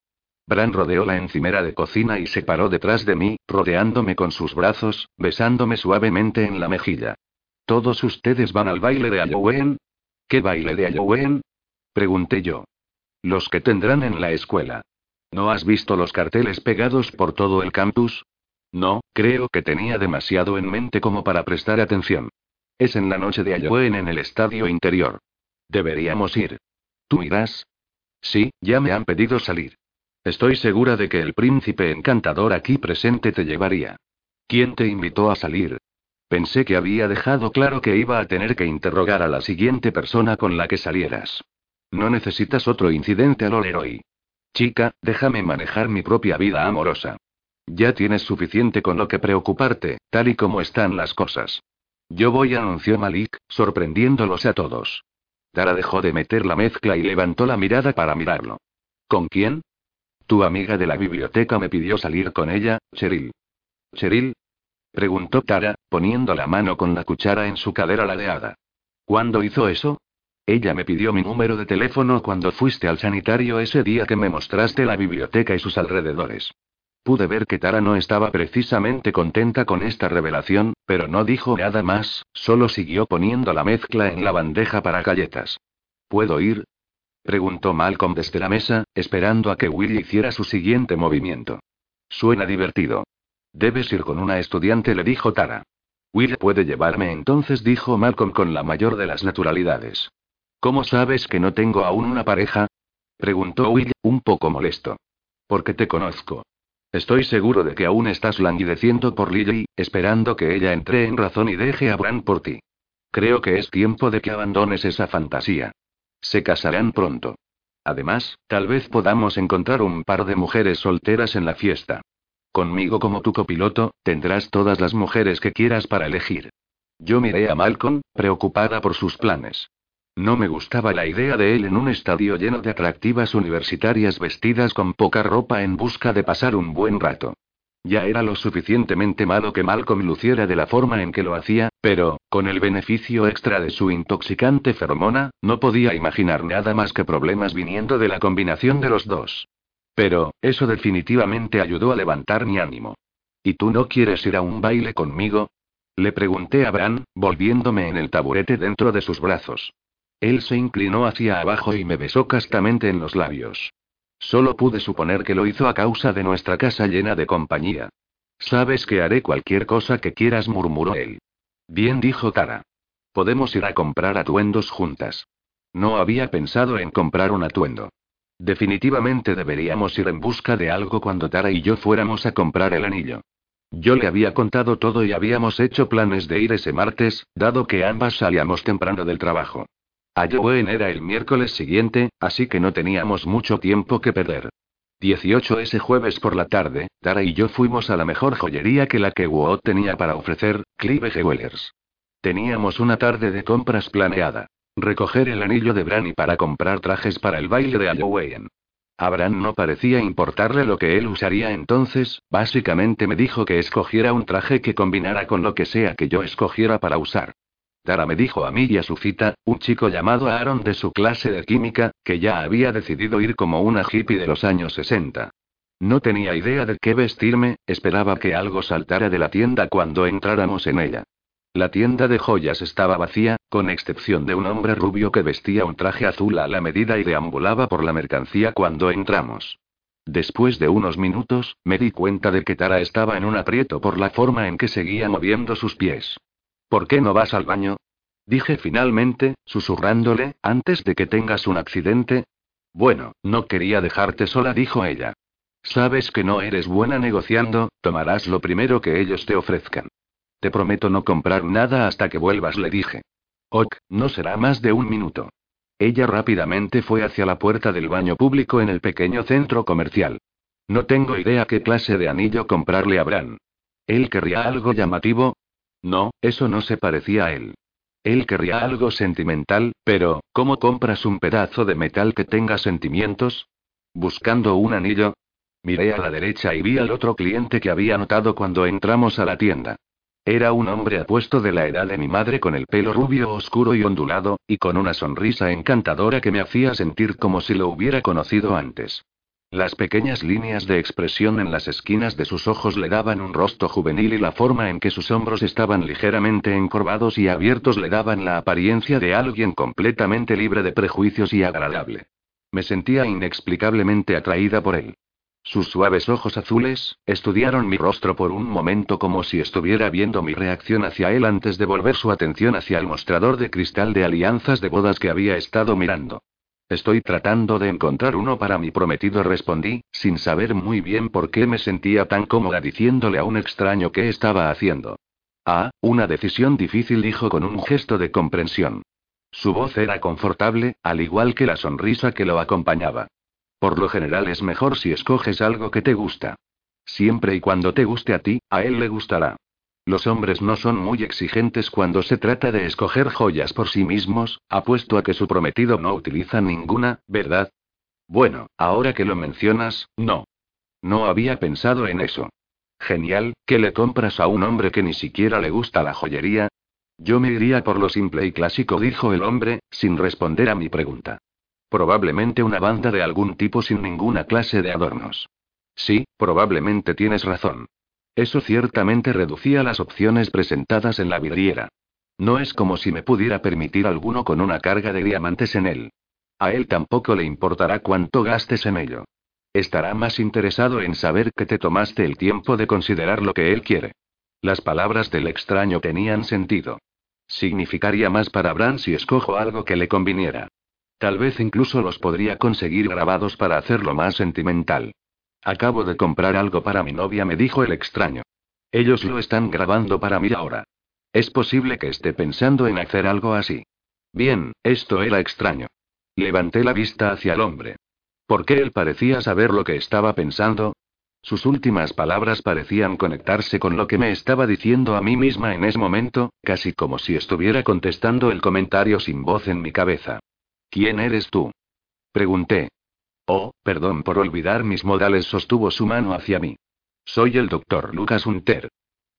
Bran rodeó la encimera de cocina y se paró detrás de mí, rodeándome con sus brazos, besándome suavemente en la mejilla. ¿Todos ustedes van al baile de Halloween? ¿Qué baile de Halloween? Pregunté yo. Los que tendrán en la escuela. ¿No has visto los carteles pegados por todo el campus? No, creo que tenía demasiado en mente como para prestar atención. Es en la noche de Halloween en el estadio interior. Deberíamos ir. ¿Tú irás? Sí, ya me han pedido salir. Estoy segura de que el príncipe encantador aquí presente te llevaría. ¿Quién te invitó a salir? Pensé que había dejado claro que iba a tener que interrogar a la siguiente persona con la que salieras. No necesitas otro incidente al hoy. Chica, déjame manejar mi propia vida amorosa. Ya tienes suficiente con lo que preocuparte, tal y como están las cosas. Yo voy, anunció Malik, sorprendiéndolos a todos. Tara dejó de meter la mezcla y levantó la mirada para mirarlo. ¿Con quién? Tu amiga de la biblioteca me pidió salir con ella, Cheryl. ¿Cheryl? Preguntó Tara, poniendo la mano con la cuchara en su cadera ladeada. ¿Cuándo hizo eso? Ella me pidió mi número de teléfono cuando fuiste al sanitario ese día que me mostraste la biblioteca y sus alrededores. Pude ver que Tara no estaba precisamente contenta con esta revelación, pero no dijo nada más, solo siguió poniendo la mezcla en la bandeja para galletas. ¿Puedo ir? preguntó Malcolm desde la mesa, esperando a que Will hiciera su siguiente movimiento. Suena divertido. Debes ir con una estudiante, le dijo Tara. Will puede llevarme entonces, dijo Malcolm con la mayor de las naturalidades. ¿Cómo sabes que no tengo aún una pareja? preguntó Will, un poco molesto. Porque te conozco. Estoy seguro de que aún estás languideciendo por Lily, esperando que ella entre en razón y deje a Bran por ti. Creo que es tiempo de que abandones esa fantasía. Se casarán pronto. Además, tal vez podamos encontrar un par de mujeres solteras en la fiesta. Conmigo como tu copiloto, tendrás todas las mujeres que quieras para elegir. Yo miré a Malcolm, preocupada por sus planes. No me gustaba la idea de él en un estadio lleno de atractivas universitarias vestidas con poca ropa en busca de pasar un buen rato. Ya era lo suficientemente malo que Malcolm luciera de la forma en que lo hacía, pero, con el beneficio extra de su intoxicante feromona, no podía imaginar nada más que problemas viniendo de la combinación de los dos. Pero, eso definitivamente ayudó a levantar mi ánimo. ¿Y tú no quieres ir a un baile conmigo? Le pregunté a Bran, volviéndome en el taburete dentro de sus brazos. Él se inclinó hacia abajo y me besó castamente en los labios. Solo pude suponer que lo hizo a causa de nuestra casa llena de compañía. Sabes que haré cualquier cosa que quieras, murmuró él. Bien, dijo Tara. Podemos ir a comprar atuendos juntas. No había pensado en comprar un atuendo. Definitivamente deberíamos ir en busca de algo cuando Tara y yo fuéramos a comprar el anillo. Yo le había contado todo y habíamos hecho planes de ir ese martes, dado que ambas salíamos temprano del trabajo. Halloween era el miércoles siguiente, así que no teníamos mucho tiempo que perder. 18 ese jueves por la tarde, Tara y yo fuimos a la mejor joyería que la que Wood tenía para ofrecer, Clive Jewelers. Teníamos una tarde de compras planeada. Recoger el anillo de Bran y para comprar trajes para el baile de Halloween. A Bran no parecía importarle lo que él usaría entonces, básicamente me dijo que escogiera un traje que combinara con lo que sea que yo escogiera para usar. Tara me dijo a mí y a su cita, un chico llamado Aaron de su clase de química, que ya había decidido ir como una hippie de los años 60. No tenía idea de qué vestirme, esperaba que algo saltara de la tienda cuando entráramos en ella. La tienda de joyas estaba vacía, con excepción de un hombre rubio que vestía un traje azul a la medida y deambulaba por la mercancía cuando entramos. Después de unos minutos, me di cuenta de que Tara estaba en un aprieto por la forma en que seguía moviendo sus pies. ¿Por qué no vas al baño? Dije finalmente, susurrándole, antes de que tengas un accidente. Bueno, no quería dejarte sola, dijo ella. Sabes que no eres buena negociando, tomarás lo primero que ellos te ofrezcan. Te prometo no comprar nada hasta que vuelvas, le dije. Ok, no será más de un minuto. Ella rápidamente fue hacia la puerta del baño público en el pequeño centro comercial. No tengo idea qué clase de anillo comprarle a. Él querría algo llamativo, no, eso no se parecía a él. Él querría algo sentimental, pero, ¿cómo compras un pedazo de metal que tenga sentimientos? ¿Buscando un anillo? Miré a la derecha y vi al otro cliente que había notado cuando entramos a la tienda. Era un hombre apuesto de la edad de mi madre con el pelo rubio oscuro y ondulado, y con una sonrisa encantadora que me hacía sentir como si lo hubiera conocido antes. Las pequeñas líneas de expresión en las esquinas de sus ojos le daban un rostro juvenil y la forma en que sus hombros estaban ligeramente encorvados y abiertos le daban la apariencia de alguien completamente libre de prejuicios y agradable. Me sentía inexplicablemente atraída por él. Sus suaves ojos azules, estudiaron mi rostro por un momento como si estuviera viendo mi reacción hacia él antes de volver su atención hacia el mostrador de cristal de alianzas de bodas que había estado mirando. Estoy tratando de encontrar uno para mi prometido, respondí, sin saber muy bien por qué me sentía tan cómoda diciéndole a un extraño qué estaba haciendo. Ah, una decisión difícil, dijo con un gesto de comprensión. Su voz era confortable, al igual que la sonrisa que lo acompañaba. Por lo general es mejor si escoges algo que te gusta. Siempre y cuando te guste a ti, a él le gustará. Los hombres no son muy exigentes cuando se trata de escoger joyas por sí mismos, apuesto a que su prometido no utiliza ninguna, ¿verdad? Bueno, ahora que lo mencionas, no. No había pensado en eso. Genial, ¿qué le compras a un hombre que ni siquiera le gusta la joyería? Yo me iría por lo simple y clásico, dijo el hombre, sin responder a mi pregunta. Probablemente una banda de algún tipo sin ninguna clase de adornos. Sí, probablemente tienes razón. Eso ciertamente reducía las opciones presentadas en la vidriera. No es como si me pudiera permitir alguno con una carga de diamantes en él. A él tampoco le importará cuánto gastes en ello. Estará más interesado en saber que te tomaste el tiempo de considerar lo que él quiere. Las palabras del extraño tenían sentido. Significaría más para Bran si escojo algo que le conviniera. Tal vez incluso los podría conseguir grabados para hacerlo más sentimental. Acabo de comprar algo para mi novia, me dijo el extraño. Ellos lo están grabando para mí ahora. Es posible que esté pensando en hacer algo así. Bien, esto era extraño. Levanté la vista hacia el hombre. ¿Por qué él parecía saber lo que estaba pensando? Sus últimas palabras parecían conectarse con lo que me estaba diciendo a mí misma en ese momento, casi como si estuviera contestando el comentario sin voz en mi cabeza. ¿Quién eres tú? Pregunté. Oh, perdón por olvidar mis modales, sostuvo su mano hacia mí. Soy el doctor Lucas Hunter.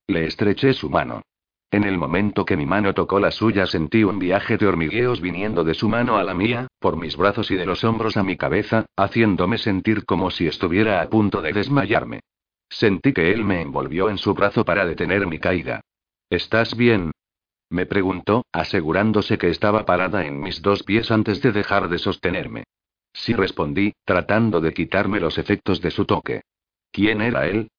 Le estreché su mano. En el momento que mi mano tocó la suya sentí un viaje de hormigueos viniendo de su mano a la mía, por mis brazos y de los hombros a mi cabeza, haciéndome sentir como si estuviera a punto de desmayarme. Sentí que él me envolvió en su brazo para detener mi caída. ¿Estás bien? Me preguntó, asegurándose que estaba parada en mis dos pies antes de dejar de sostenerme. Sí respondí, tratando de quitarme los efectos de su toque. ¿Quién era él?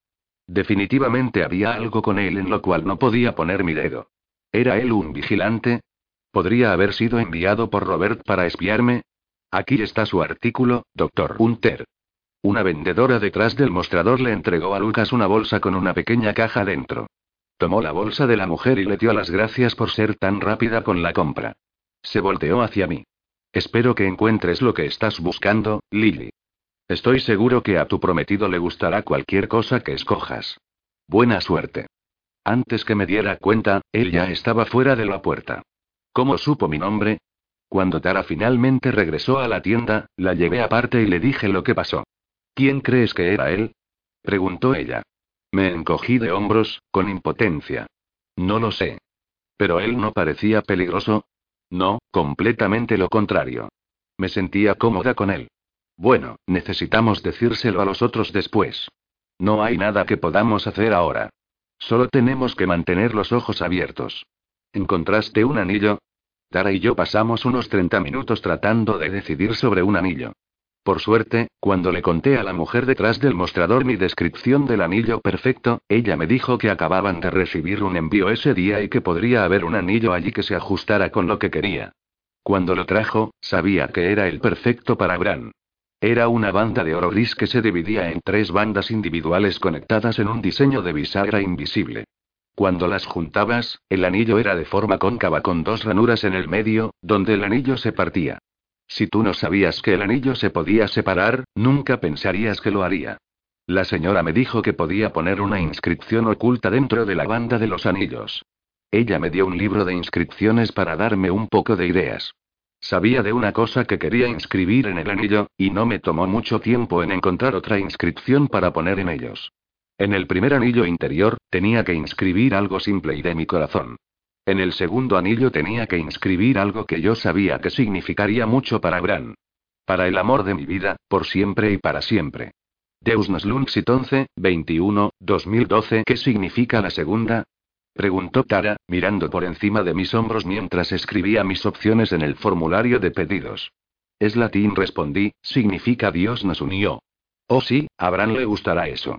Definitivamente había algo con él en lo cual no podía poner mi dedo. ¿Era él un vigilante? ¿Podría haber sido enviado por Robert para espiarme? Aquí está su artículo, doctor Hunter. Una vendedora detrás del mostrador le entregó a Lucas una bolsa con una pequeña caja dentro. Tomó la bolsa de la mujer y le dio las gracias por ser tan rápida con la compra. Se volteó hacia mí. Espero que encuentres lo que estás buscando, Lily. Estoy seguro que a tu prometido le gustará cualquier cosa que escojas. Buena suerte. Antes que me diera cuenta, él ya estaba fuera de la puerta. ¿Cómo supo mi nombre? Cuando Tara finalmente regresó a la tienda, la llevé aparte y le dije lo que pasó. ¿Quién crees que era él? preguntó ella. Me encogí de hombros, con impotencia. No lo sé. Pero él no parecía peligroso. No, completamente lo contrario. Me sentía cómoda con él. Bueno, necesitamos decírselo a los otros después. No hay nada que podamos hacer ahora. Solo tenemos que mantener los ojos abiertos. ¿Encontraste un anillo? Tara y yo pasamos unos 30 minutos tratando de decidir sobre un anillo. Por suerte, cuando le conté a la mujer detrás del mostrador mi descripción del anillo perfecto, ella me dijo que acababan de recibir un envío ese día y que podría haber un anillo allí que se ajustara con lo que quería. Cuando lo trajo, sabía que era el perfecto para Bran. Era una banda de oro gris que se dividía en tres bandas individuales conectadas en un diseño de bisagra invisible. Cuando las juntabas, el anillo era de forma cóncava con dos ranuras en el medio, donde el anillo se partía. Si tú no sabías que el anillo se podía separar, nunca pensarías que lo haría. La señora me dijo que podía poner una inscripción oculta dentro de la banda de los anillos. Ella me dio un libro de inscripciones para darme un poco de ideas. Sabía de una cosa que quería inscribir en el anillo, y no me tomó mucho tiempo en encontrar otra inscripción para poner en ellos. En el primer anillo interior, tenía que inscribir algo simple y de mi corazón. En el segundo anillo tenía que inscribir algo que yo sabía que significaría mucho para Bran. Para el amor de mi vida, por siempre y para siempre. Deus nos Lunxit 11, 21, 2012. ¿Qué significa la segunda? Preguntó Tara, mirando por encima de mis hombros mientras escribía mis opciones en el formulario de pedidos. Es latín, respondí, significa Dios nos unió. Oh sí, a Bran le gustará eso.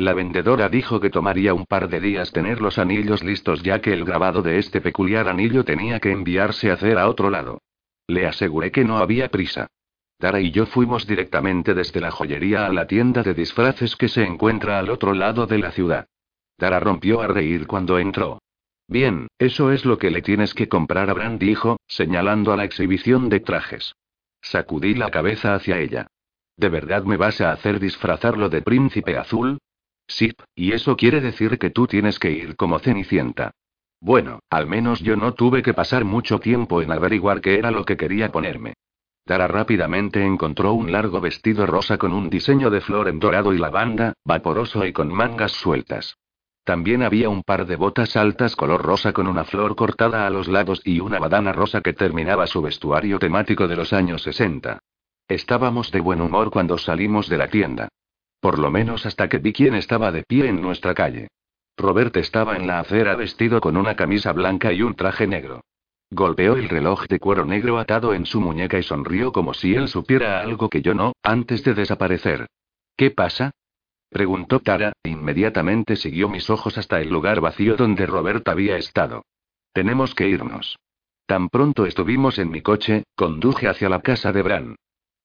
La vendedora dijo que tomaría un par de días tener los anillos listos ya que el grabado de este peculiar anillo tenía que enviarse a hacer a otro lado. Le aseguré que no había prisa. Tara y yo fuimos directamente desde la joyería a la tienda de disfraces que se encuentra al otro lado de la ciudad. Tara rompió a reír cuando entró. Bien, eso es lo que le tienes que comprar a Bran, dijo, señalando a la exhibición de trajes. Sacudí la cabeza hacia ella. ¿De verdad me vas a hacer disfrazarlo de príncipe azul? Sí, y eso quiere decir que tú tienes que ir como Cenicienta. Bueno, al menos yo no tuve que pasar mucho tiempo en averiguar qué era lo que quería ponerme. Tara rápidamente encontró un largo vestido rosa con un diseño de flor en dorado y lavanda, vaporoso y con mangas sueltas. También había un par de botas altas color rosa con una flor cortada a los lados y una badana rosa que terminaba su vestuario temático de los años 60. Estábamos de buen humor cuando salimos de la tienda. Por lo menos hasta que vi quién estaba de pie en nuestra calle. Robert estaba en la acera vestido con una camisa blanca y un traje negro. Golpeó el reloj de cuero negro atado en su muñeca y sonrió como si él supiera algo que yo no, antes de desaparecer. ¿Qué pasa? Preguntó Tara, e inmediatamente siguió mis ojos hasta el lugar vacío donde Robert había estado. Tenemos que irnos. Tan pronto estuvimos en mi coche, conduje hacia la casa de Bran.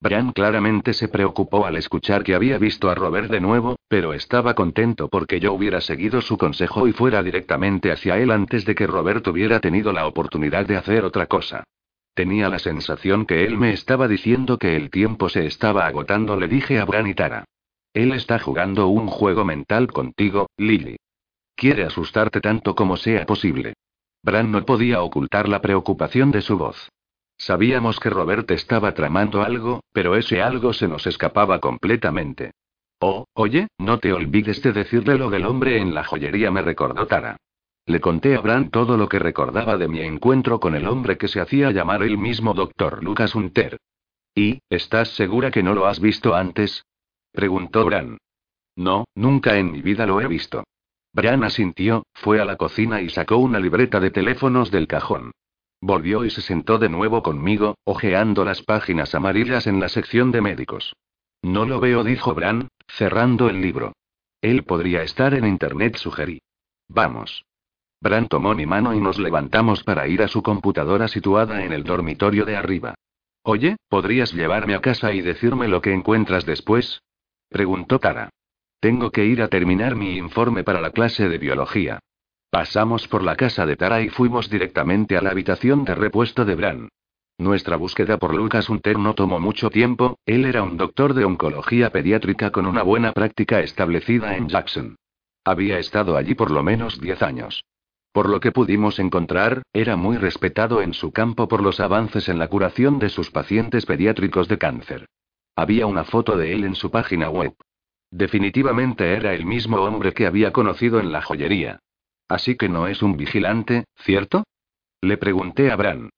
Bran claramente se preocupó al escuchar que había visto a Robert de nuevo, pero estaba contento porque yo hubiera seguido su consejo y fuera directamente hacia él antes de que Robert hubiera tenido la oportunidad de hacer otra cosa. Tenía la sensación que él me estaba diciendo que el tiempo se estaba agotando, le dije a Bran y Tara. Él está jugando un juego mental contigo, Lily. Quiere asustarte tanto como sea posible. Bran no podía ocultar la preocupación de su voz. Sabíamos que Robert estaba tramando algo, pero ese algo se nos escapaba completamente. Oh, oye, no te olvides de decirle lo del hombre en la joyería, me recordó Tara. Le conté a Bran todo lo que recordaba de mi encuentro con el hombre que se hacía llamar el mismo Dr. Lucas Hunter. ¿Y, estás segura que no lo has visto antes? Preguntó Bran. No, nunca en mi vida lo he visto. Bran asintió, fue a la cocina y sacó una libreta de teléfonos del cajón. Volvió y se sentó de nuevo conmigo, hojeando las páginas amarillas en la sección de médicos. No lo veo, dijo Bran, cerrando el libro. Él podría estar en Internet, sugerí. Vamos. Bran tomó mi mano y nos levantamos para ir a su computadora situada en el dormitorio de arriba. Oye, ¿podrías llevarme a casa y decirme lo que encuentras después? Preguntó Tara. Tengo que ir a terminar mi informe para la clase de biología. Pasamos por la casa de Tara y fuimos directamente a la habitación de repuesto de Bran. Nuestra búsqueda por Lucas Hunter no tomó mucho tiempo, él era un doctor de oncología pediátrica con una buena práctica establecida en Jackson. Había estado allí por lo menos 10 años. Por lo que pudimos encontrar, era muy respetado en su campo por los avances en la curación de sus pacientes pediátricos de cáncer. Había una foto de él en su página web. Definitivamente era el mismo hombre que había conocido en la joyería. Así que no es un vigilante, ¿cierto? Le pregunté a Bran.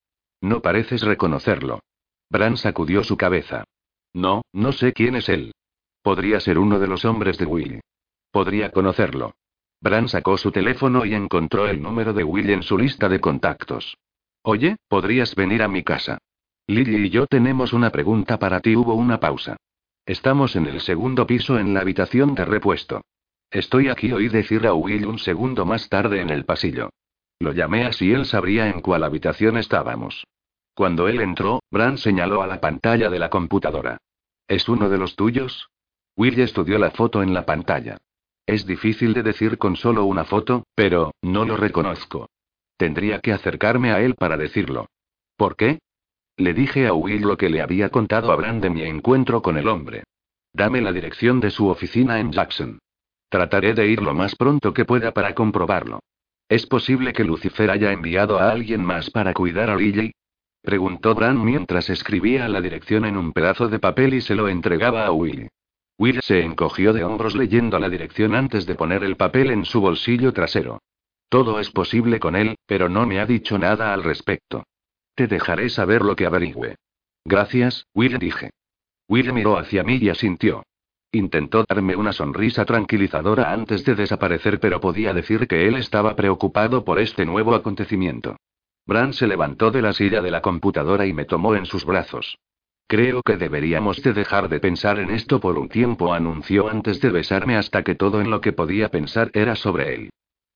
No pareces reconocerlo. Bran sacudió su cabeza. No, no sé quién es él. Podría ser uno de los hombres de Will. Podría conocerlo. Bran sacó su teléfono y encontró el número de Will en su lista de contactos. Oye, ¿podrías venir a mi casa? Lily y yo tenemos una pregunta para ti. Hubo una pausa. Estamos en el segundo piso en la habitación de repuesto. Estoy aquí, oí decir a Will un segundo más tarde en el pasillo. Lo llamé así él sabría en cuál habitación estábamos. Cuando él entró, Bran señaló a la pantalla de la computadora. ¿Es uno de los tuyos? Will estudió la foto en la pantalla. Es difícil de decir con solo una foto, pero, no lo reconozco. Tendría que acercarme a él para decirlo. ¿Por qué? Le dije a Will lo que le había contado a Bran de mi encuentro con el hombre. Dame la dirección de su oficina en Jackson. Trataré de ir lo más pronto que pueda para comprobarlo. ¿Es posible que Lucifer haya enviado a alguien más para cuidar a Lily? Preguntó Bran mientras escribía la dirección en un pedazo de papel y se lo entregaba a Will. Will se encogió de hombros leyendo la dirección antes de poner el papel en su bolsillo trasero. Todo es posible con él, pero no me ha dicho nada al respecto. Te dejaré saber lo que averigüe. Gracias, Will dije. Will miró hacia mí y asintió. Intentó darme una sonrisa tranquilizadora antes de desaparecer, pero podía decir que él estaba preocupado por este nuevo acontecimiento. Bran se levantó de la silla de la computadora y me tomó en sus brazos. Creo que deberíamos de dejar de pensar en esto por un tiempo, anunció antes de besarme hasta que todo en lo que podía pensar era sobre él.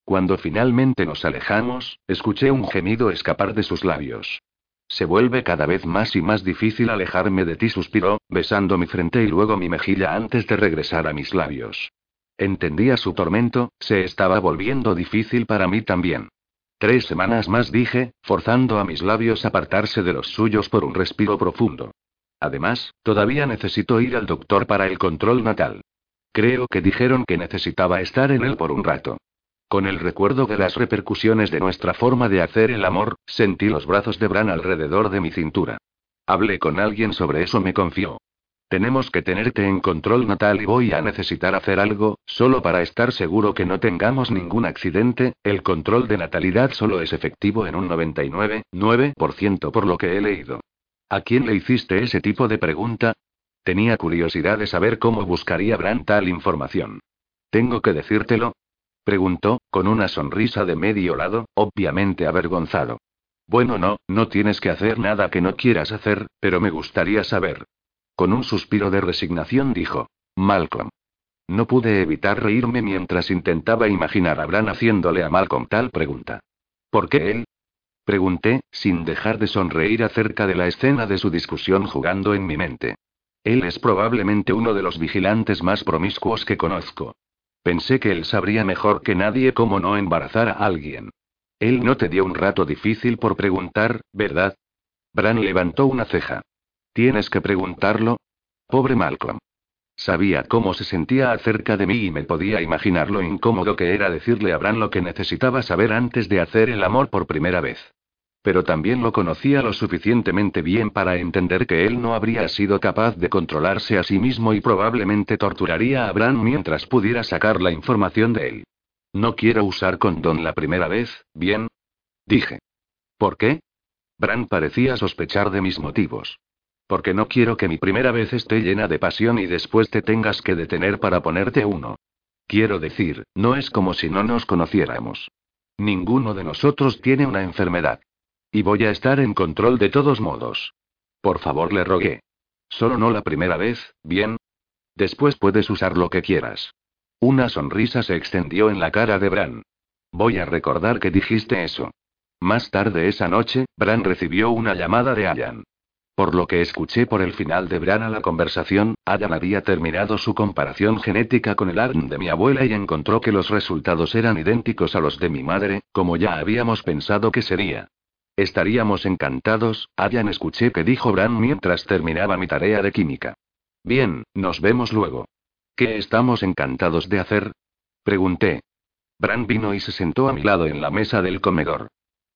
Cuando finalmente nos alejamos, escuché un gemido escapar de sus labios. Se vuelve cada vez más y más difícil alejarme de ti, suspiró, besando mi frente y luego mi mejilla antes de regresar a mis labios. Entendía su tormento, se estaba volviendo difícil para mí también. Tres semanas más dije, forzando a mis labios a apartarse de los suyos por un respiro profundo. Además, todavía necesito ir al doctor para el control natal. Creo que dijeron que necesitaba estar en él por un rato. Con el recuerdo de las repercusiones de nuestra forma de hacer el amor, sentí los brazos de Bran alrededor de mi cintura. Hablé con alguien sobre eso, me confió. Tenemos que tenerte en control natal y voy a necesitar hacer algo, solo para estar seguro que no tengamos ningún accidente, el control de natalidad solo es efectivo en un 99,9% por lo que he leído. ¿A quién le hiciste ese tipo de pregunta? Tenía curiosidad de saber cómo buscaría Bran tal información. ¿Tengo que decírtelo? Preguntó, con una sonrisa de medio lado, obviamente avergonzado. Bueno, no, no tienes que hacer nada que no quieras hacer, pero me gustaría saber. Con un suspiro de resignación dijo. Malcolm. No pude evitar reírme mientras intentaba imaginar a Bran haciéndole a Malcolm tal pregunta. ¿Por qué él? Pregunté, sin dejar de sonreír acerca de la escena de su discusión jugando en mi mente. Él es probablemente uno de los vigilantes más promiscuos que conozco. Pensé que él sabría mejor que nadie cómo no embarazar a alguien. Él no te dio un rato difícil por preguntar, ¿verdad? Bran levantó una ceja. Tienes que preguntarlo. Pobre Malcolm. Sabía cómo se sentía acerca de mí y me podía imaginar lo incómodo que era decirle a Bran lo que necesitaba saber antes de hacer el amor por primera vez. Pero también lo conocía lo suficientemente bien para entender que él no habría sido capaz de controlarse a sí mismo y probablemente torturaría a Bran mientras pudiera sacar la información de él. No quiero usar condón la primera vez, ¿bien? Dije. ¿Por qué? Bran parecía sospechar de mis motivos. Porque no quiero que mi primera vez esté llena de pasión y después te tengas que detener para ponerte uno. Quiero decir, no es como si no nos conociéramos. Ninguno de nosotros tiene una enfermedad. Y voy a estar en control de todos modos. Por favor, le rogué. Solo no la primera vez, ¿bien? Después puedes usar lo que quieras. Una sonrisa se extendió en la cara de Bran. Voy a recordar que dijiste eso. Más tarde esa noche, Bran recibió una llamada de Ayan. Por lo que escuché por el final de Bran a la conversación, Ayan había terminado su comparación genética con el ARN de mi abuela y encontró que los resultados eran idénticos a los de mi madre, como ya habíamos pensado que sería. Estaríamos encantados, Ayan escuché que dijo Bran mientras terminaba mi tarea de química. Bien, nos vemos luego. ¿Qué estamos encantados de hacer? Pregunté. Bran vino y se sentó a mi lado en la mesa del comedor.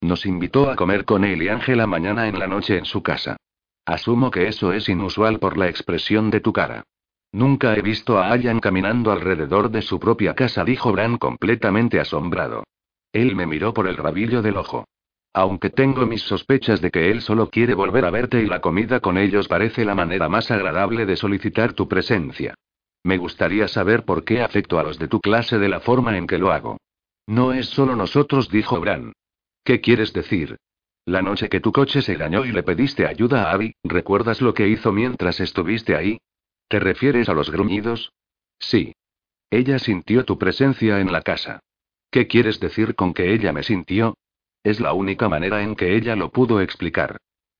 Nos invitó a comer con él y Ángela mañana en la noche en su casa. Asumo que eso es inusual por la expresión de tu cara. Nunca he visto a Ayan caminando alrededor de su propia casa, dijo Bran completamente asombrado. Él me miró por el rabillo del ojo. Aunque tengo mis sospechas de que él solo quiere volver a verte y la comida con ellos parece la manera más agradable de solicitar tu presencia. Me gustaría saber por qué afecto a los de tu clase de la forma en que lo hago. No es solo nosotros, dijo Bran. ¿Qué quieres decir? La noche que tu coche se dañó y le pediste ayuda a Abby, ¿recuerdas lo que hizo mientras estuviste ahí? ¿Te refieres a los gruñidos? Sí. Ella sintió tu presencia en la casa. ¿Qué quieres decir con que ella me sintió? Es la única manera en que ella lo pudo explicar.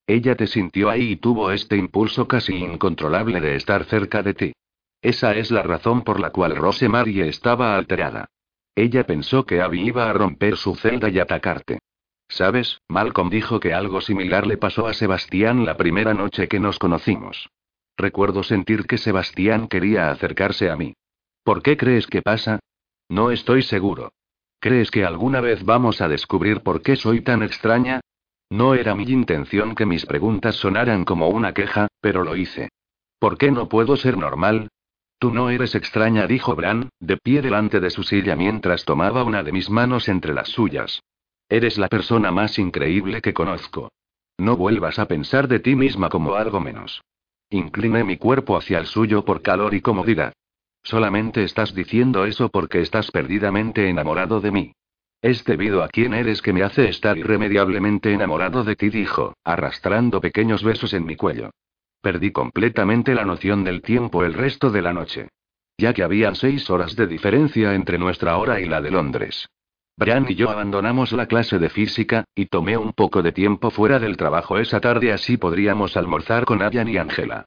Ella te sintió ahí y tuvo este impulso casi incontrolable de estar cerca de ti. Esa es la razón por la cual Rosemarie estaba alterada. Ella pensó que Abby iba a romper su celda y atacarte. ¿Sabes? Malcolm dijo que algo similar le pasó a Sebastián la primera noche que nos conocimos. Recuerdo sentir que Sebastián quería acercarse a mí. ¿Por qué crees que pasa? No estoy seguro. ¿Crees que alguna vez vamos a descubrir por qué soy tan extraña? No era mi intención que mis preguntas sonaran como una queja, pero lo hice. ¿Por qué no puedo ser normal? Tú no eres extraña, dijo Bran, de pie delante de su silla mientras tomaba una de mis manos entre las suyas. Eres la persona más increíble que conozco. No vuelvas a pensar de ti misma como algo menos. Incliné mi cuerpo hacia el suyo por calor y comodidad. Solamente estás diciendo eso porque estás perdidamente enamorado de mí. Es debido a quién eres que me hace estar irremediablemente enamorado de ti, dijo, arrastrando pequeños besos en mi cuello. Perdí completamente la noción del tiempo el resto de la noche. Ya que habían seis horas de diferencia entre nuestra hora y la de Londres. Brian y yo abandonamos la clase de física, y tomé un poco de tiempo fuera del trabajo esa tarde así podríamos almorzar con Ayan y Ángela.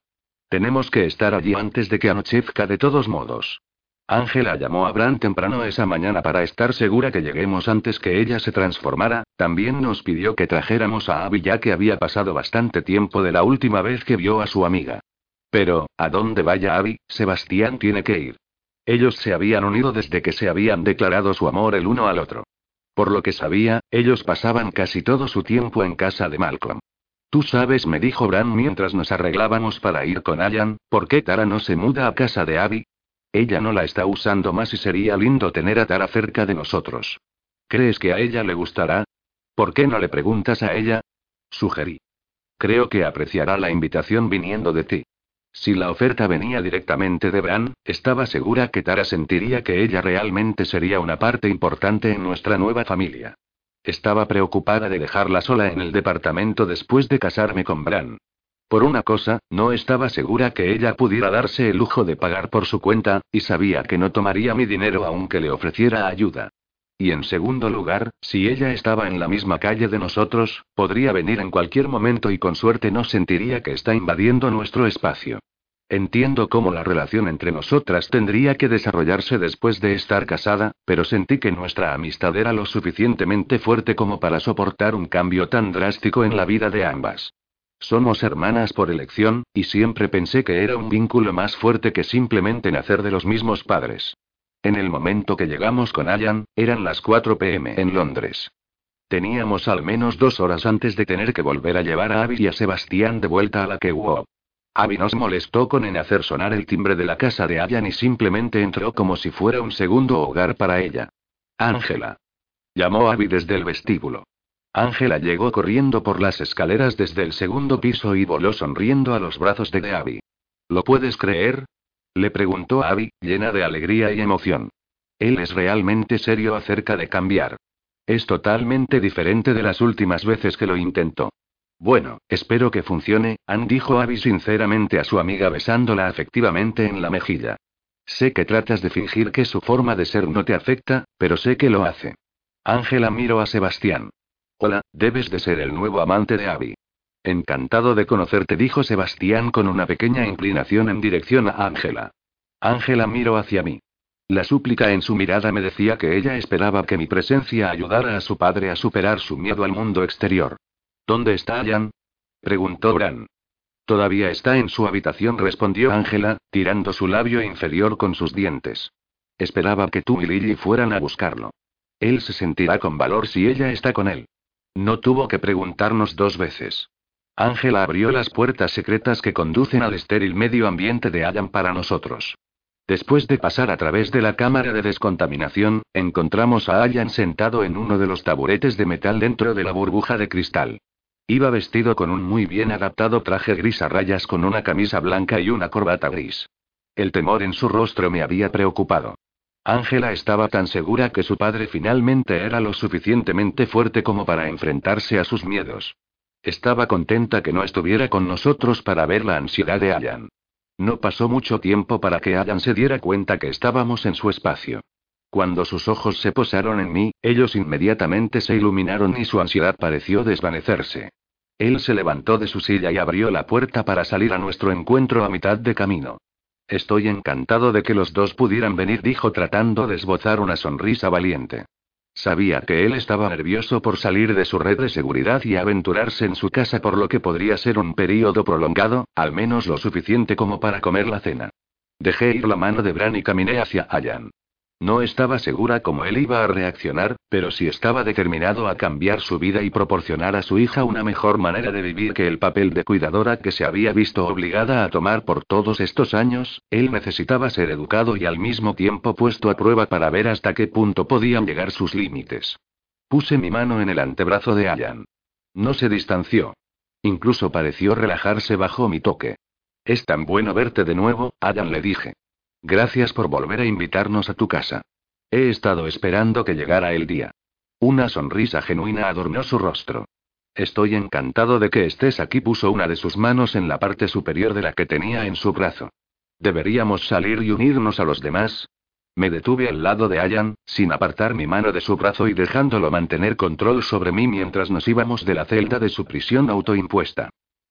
Tenemos que estar allí antes de que anochezca de todos modos. Ángela llamó a Bran temprano esa mañana para estar segura que lleguemos antes que ella se transformara, también nos pidió que trajéramos a Abby ya que había pasado bastante tiempo de la última vez que vio a su amiga. Pero, a dónde vaya Abby, Sebastián tiene que ir. Ellos se habían unido desde que se habían declarado su amor el uno al otro. Por lo que sabía, ellos pasaban casi todo su tiempo en casa de Malcolm. Tú sabes, me dijo Bran mientras nos arreglábamos para ir con Ayan, ¿por qué Tara no se muda a casa de Abby? Ella no la está usando más y sería lindo tener a Tara cerca de nosotros. ¿Crees que a ella le gustará? ¿Por qué no le preguntas a ella? Sugerí. Creo que apreciará la invitación viniendo de ti. Si la oferta venía directamente de Bran, estaba segura que Tara sentiría que ella realmente sería una parte importante en nuestra nueva familia. Estaba preocupada de dejarla sola en el departamento después de casarme con Bran. Por una cosa, no estaba segura que ella pudiera darse el lujo de pagar por su cuenta, y sabía que no tomaría mi dinero aunque le ofreciera ayuda. Y en segundo lugar, si ella estaba en la misma calle de nosotros, podría venir en cualquier momento y con suerte no sentiría que está invadiendo nuestro espacio. Entiendo cómo la relación entre nosotras tendría que desarrollarse después de estar casada, pero sentí que nuestra amistad era lo suficientemente fuerte como para soportar un cambio tan drástico en la vida de ambas. Somos hermanas por elección, y siempre pensé que era un vínculo más fuerte que simplemente nacer de los mismos padres. En el momento que llegamos con Ayan, eran las 4 pm en Londres. Teníamos al menos dos horas antes de tener que volver a llevar a Abby y a Sebastián de vuelta a la que Abby nos molestó con en hacer sonar el timbre de la casa de Ayan y simplemente entró como si fuera un segundo hogar para ella. Ángela. Llamó Abby desde el vestíbulo. Ángela llegó corriendo por las escaleras desde el segundo piso y voló sonriendo a los brazos de Abby. ¿Lo puedes creer? Le preguntó Abby, llena de alegría y emoción. Él es realmente serio acerca de cambiar. Es totalmente diferente de las últimas veces que lo intentó. Bueno, espero que funcione, Ann dijo Abby sinceramente a su amiga besándola afectivamente en la mejilla. Sé que tratas de fingir que su forma de ser no te afecta, pero sé que lo hace. Ángela miró a Sebastián. Hola, debes de ser el nuevo amante de Abby. Encantado de conocerte, dijo Sebastián con una pequeña inclinación en dirección a Ángela. Ángela miró hacia mí. La súplica en su mirada me decía que ella esperaba que mi presencia ayudara a su padre a superar su miedo al mundo exterior. ¿Dónde está Jan? preguntó Bran. Todavía está en su habitación, respondió Ángela, tirando su labio inferior con sus dientes. Esperaba que tú y Lily fueran a buscarlo. Él se sentirá con valor si ella está con él. No tuvo que preguntarnos dos veces. Ángela abrió las puertas secretas que conducen al estéril medio ambiente de Allan para nosotros. Después de pasar a través de la cámara de descontaminación, encontramos a Allan sentado en uno de los taburetes de metal dentro de la burbuja de cristal. Iba vestido con un muy bien adaptado traje gris a rayas con una camisa blanca y una corbata gris. El temor en su rostro me había preocupado. Ángela estaba tan segura que su padre finalmente era lo suficientemente fuerte como para enfrentarse a sus miedos. Estaba contenta que no estuviera con nosotros para ver la ansiedad de Allan. No pasó mucho tiempo para que Allan se diera cuenta que estábamos en su espacio. Cuando sus ojos se posaron en mí, ellos inmediatamente se iluminaron y su ansiedad pareció desvanecerse. Él se levantó de su silla y abrió la puerta para salir a nuestro encuentro a mitad de camino. Estoy encantado de que los dos pudieran venir, dijo tratando de esbozar una sonrisa valiente. Sabía que él estaba nervioso por salir de su red de seguridad y aventurarse en su casa por lo que podría ser un período prolongado, al menos lo suficiente como para comer la cena. Dejé ir la mano de Bran y caminé hacia Allan. No estaba segura cómo él iba a reaccionar, pero sí estaba determinado a cambiar su vida y proporcionar a su hija una mejor manera de vivir que el papel de cuidadora que se había visto obligada a tomar por todos estos años, él necesitaba ser educado y al mismo tiempo puesto a prueba para ver hasta qué punto podían llegar sus límites. Puse mi mano en el antebrazo de Allan. No se distanció. Incluso pareció relajarse bajo mi toque. Es tan bueno verte de nuevo, Allan le dije. Gracias por volver a invitarnos a tu casa. He estado esperando que llegara el día. Una sonrisa genuina adornó su rostro. Estoy encantado de que estés aquí. Puso una de sus manos en la parte superior de la que tenía en su brazo. ¿Deberíamos salir y unirnos a los demás? Me detuve al lado de Ayan, sin apartar mi mano de su brazo y dejándolo mantener control sobre mí mientras nos íbamos de la celda de su prisión autoimpuesta.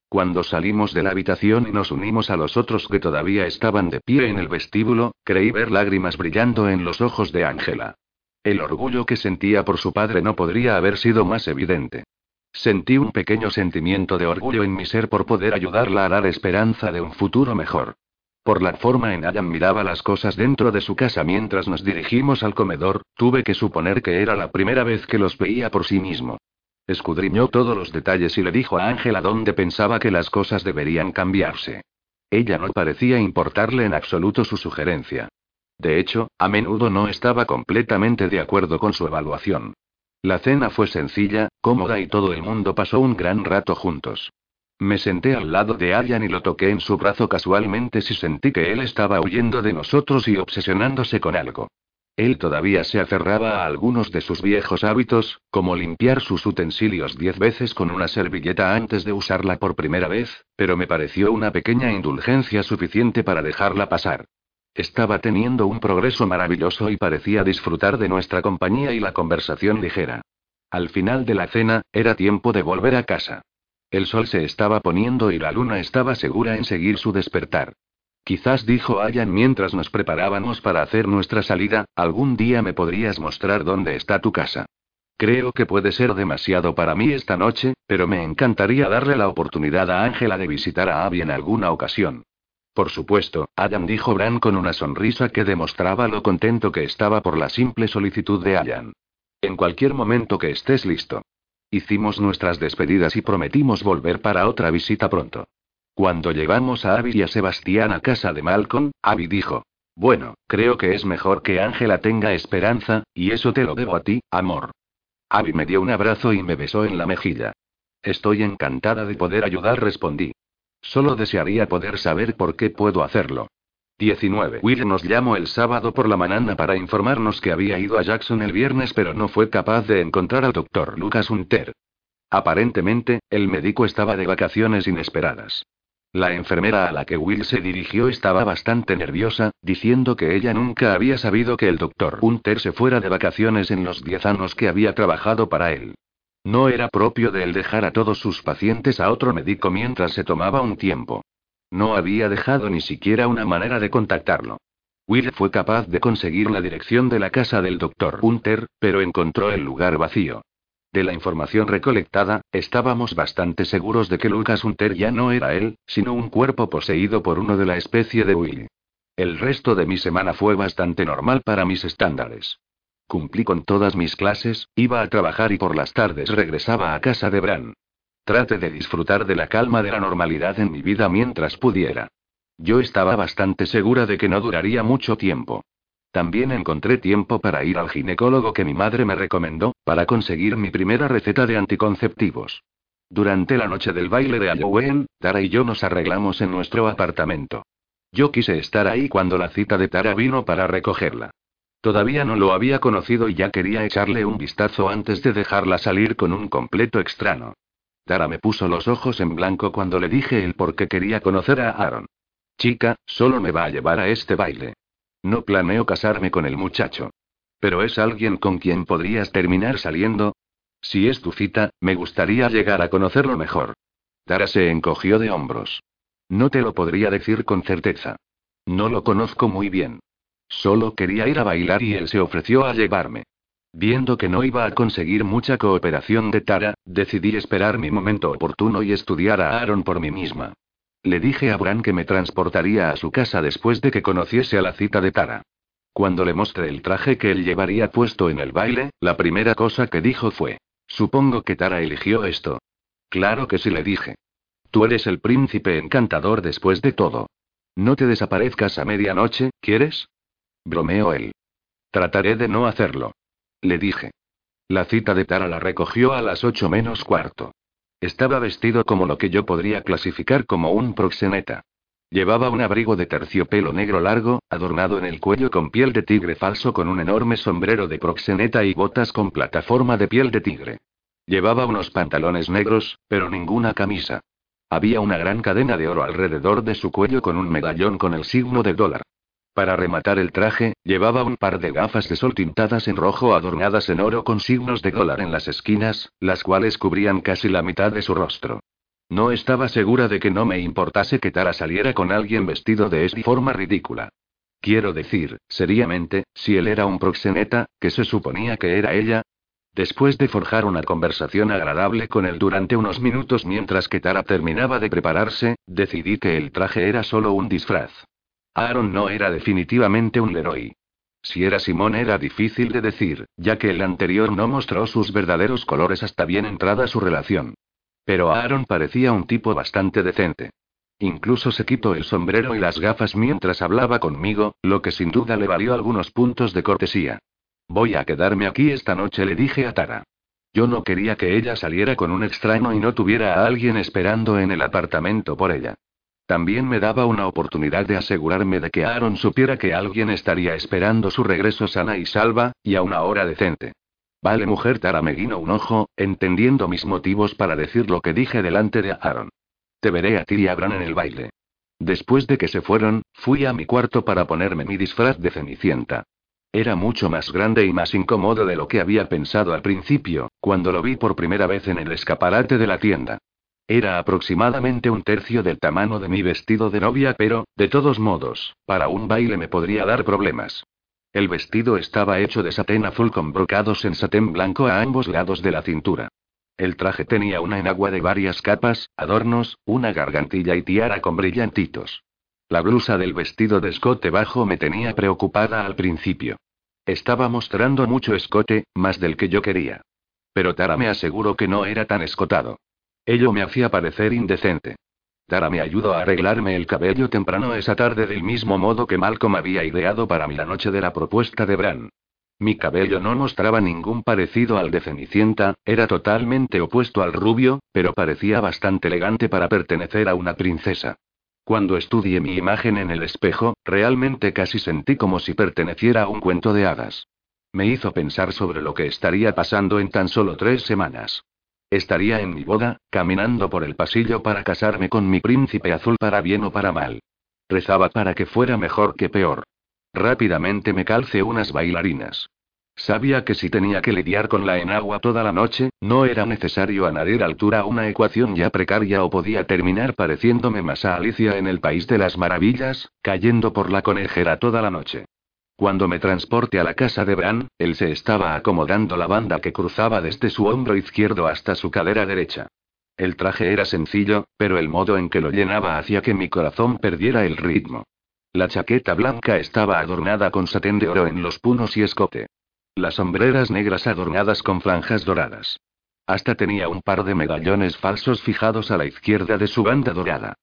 Cuando salimos de la habitación y nos unimos a los otros que todavía estaban de pie en el vestíbulo, creí ver lágrimas brillando en los ojos de Ángela. El orgullo que sentía por su padre no podría haber sido más evidente. Sentí un pequeño sentimiento de orgullo en mi ser por poder ayudarla a dar esperanza de un futuro mejor. Por la forma en Ayan miraba las cosas dentro de su casa mientras nos dirigimos al comedor, tuve que suponer que era la primera vez que los veía por sí mismo. Escudriñó todos los detalles y le dijo a Ángela dónde pensaba que las cosas deberían cambiarse. Ella no parecía importarle en absoluto su sugerencia. De hecho, a menudo no estaba completamente de acuerdo con su evaluación. La cena fue sencilla, cómoda y todo el mundo pasó un gran rato juntos. Me senté al lado de Ayan y lo toqué en su brazo casualmente si sentí que él estaba huyendo de nosotros y obsesionándose con algo. Él todavía se aferraba a algunos de sus viejos hábitos, como limpiar sus utensilios diez veces con una servilleta antes de usarla por primera vez, pero me pareció una pequeña indulgencia suficiente para dejarla pasar. Estaba teniendo un progreso maravilloso y parecía disfrutar de nuestra compañía y la conversación ligera. Al final de la cena, era tiempo de volver a casa. El sol se estaba poniendo y la luna estaba segura en seguir su despertar. Quizás dijo Ayan mientras nos preparábamos para hacer nuestra salida, algún día me podrías mostrar dónde está tu casa. Creo que puede ser demasiado para mí esta noche, pero me encantaría darle la oportunidad a Ángela de visitar a Abby en alguna ocasión. Por supuesto, Ayan dijo Bran con una sonrisa que demostraba lo contento que estaba por la simple solicitud de Ayan. En cualquier momento que estés listo. Hicimos nuestras despedidas y prometimos volver para otra visita pronto. Cuando llevamos a Abby y a Sebastián a casa de Malcolm, Abby dijo. Bueno, creo que es mejor que Ángela tenga esperanza, y eso te lo debo a ti, amor. Abby me dio un abrazo y me besó en la mejilla. Estoy encantada de poder ayudar, respondí. Solo desearía poder saber por qué puedo hacerlo. 19. Will nos llamó el sábado por la mañana para informarnos que había ido a Jackson el viernes pero no fue capaz de encontrar al doctor Lucas Hunter. Aparentemente, el médico estaba de vacaciones inesperadas. La enfermera a la que Will se dirigió estaba bastante nerviosa, diciendo que ella nunca había sabido que el doctor Hunter se fuera de vacaciones en los diez años que había trabajado para él. No era propio de él dejar a todos sus pacientes a otro médico mientras se tomaba un tiempo. No había dejado ni siquiera una manera de contactarlo. Will fue capaz de conseguir la dirección de la casa del doctor Hunter, pero encontró el lugar vacío. De la información recolectada, estábamos bastante seguros de que Lucas Hunter ya no era él, sino un cuerpo poseído por uno de la especie de Willy. El resto de mi semana fue bastante normal para mis estándares. Cumplí con todas mis clases, iba a trabajar y por las tardes regresaba a casa de Bran. Trate de disfrutar de la calma de la normalidad en mi vida mientras pudiera. Yo estaba bastante segura de que no duraría mucho tiempo. También encontré tiempo para ir al ginecólogo que mi madre me recomendó, para conseguir mi primera receta de anticonceptivos. Durante la noche del baile de Halloween, Tara y yo nos arreglamos en nuestro apartamento. Yo quise estar ahí cuando la cita de Tara vino para recogerla. Todavía no lo había conocido y ya quería echarle un vistazo antes de dejarla salir con un completo extraño. Tara me puso los ojos en blanco cuando le dije el por qué quería conocer a Aaron. Chica, solo me va a llevar a este baile. No planeo casarme con el muchacho. Pero es alguien con quien podrías terminar saliendo. Si es tu cita, me gustaría llegar a conocerlo mejor. Tara se encogió de hombros. No te lo podría decir con certeza. No lo conozco muy bien. Solo quería ir a bailar y él se ofreció a llevarme. Viendo que no iba a conseguir mucha cooperación de Tara, decidí esperar mi momento oportuno y estudiar a Aaron por mí misma. Le dije a Bran que me transportaría a su casa después de que conociese a la cita de Tara. Cuando le mostré el traje que él llevaría puesto en el baile, la primera cosa que dijo fue, supongo que Tara eligió esto. Claro que sí le dije. Tú eres el príncipe encantador después de todo. No te desaparezcas a medianoche, ¿quieres? Bromeó él. Trataré de no hacerlo. Le dije. La cita de Tara la recogió a las ocho menos cuarto. Estaba vestido como lo que yo podría clasificar como un proxeneta. Llevaba un abrigo de terciopelo negro largo, adornado en el cuello con piel de tigre falso con un enorme sombrero de proxeneta y botas con plataforma de piel de tigre. Llevaba unos pantalones negros, pero ninguna camisa. Había una gran cadena de oro alrededor de su cuello con un medallón con el signo de dólar. Para rematar el traje, llevaba un par de gafas de sol tintadas en rojo adornadas en oro con signos de dólar en las esquinas, las cuales cubrían casi la mitad de su rostro. No estaba segura de que no me importase que Tara saliera con alguien vestido de esta forma ridícula. Quiero decir, seriamente, si él era un proxeneta, que se suponía que era ella. Después de forjar una conversación agradable con él durante unos minutos mientras que Tara terminaba de prepararse, decidí que el traje era solo un disfraz. Aaron no era definitivamente un Leroy. Si era Simón era difícil de decir, ya que el anterior no mostró sus verdaderos colores hasta bien entrada su relación. Pero Aaron parecía un tipo bastante decente. Incluso se quitó el sombrero y las gafas mientras hablaba conmigo, lo que sin duda le valió algunos puntos de cortesía. Voy a quedarme aquí esta noche, le dije a Tara. Yo no quería que ella saliera con un extraño y no tuviera a alguien esperando en el apartamento por ella. También me daba una oportunidad de asegurarme de que Aaron supiera que alguien estaría esperando su regreso sana y salva, y a una hora decente. Vale, mujer, Tara me guinó un ojo, entendiendo mis motivos para decir lo que dije delante de Aaron. Te veré a ti y a Bran en el baile. Después de que se fueron, fui a mi cuarto para ponerme mi disfraz de Cenicienta. Era mucho más grande y más incómodo de lo que había pensado al principio, cuando lo vi por primera vez en el escaparate de la tienda. Era aproximadamente un tercio del tamaño de mi vestido de novia, pero, de todos modos, para un baile me podría dar problemas. El vestido estaba hecho de satén azul con brocados en satén blanco a ambos lados de la cintura. El traje tenía una enagua de varias capas, adornos, una gargantilla y tiara con brillantitos. La blusa del vestido de escote bajo me tenía preocupada al principio. Estaba mostrando mucho escote, más del que yo quería. Pero Tara me aseguró que no era tan escotado. Ello me hacía parecer indecente. Tara me ayudó a arreglarme el cabello temprano esa tarde del mismo modo que Malcolm había ideado para mí la noche de la propuesta de Bran. Mi cabello no mostraba ningún parecido al de Cenicienta, era totalmente opuesto al rubio, pero parecía bastante elegante para pertenecer a una princesa. Cuando estudié mi imagen en el espejo, realmente casi sentí como si perteneciera a un cuento de hadas. Me hizo pensar sobre lo que estaría pasando en tan solo tres semanas. Estaría en mi boda, caminando por el pasillo para casarme con mi príncipe azul para bien o para mal. Rezaba para que fuera mejor que peor. Rápidamente me calcé unas bailarinas. Sabía que si tenía que lidiar con la enagua toda la noche, no era necesario añadir altura a una ecuación ya precaria o podía terminar pareciéndome más a Alicia en el País de las Maravillas, cayendo por la conejera toda la noche. Cuando me transporté a la casa de Bran, él se estaba acomodando la banda que cruzaba desde su hombro izquierdo hasta su cadera derecha. El traje era sencillo, pero el modo en que lo llenaba hacía que mi corazón perdiera el ritmo. La chaqueta blanca estaba adornada con satén de oro en los punos y escote. Las sombreras negras adornadas con franjas doradas. Hasta tenía un par de medallones falsos fijados a la izquierda de su banda dorada.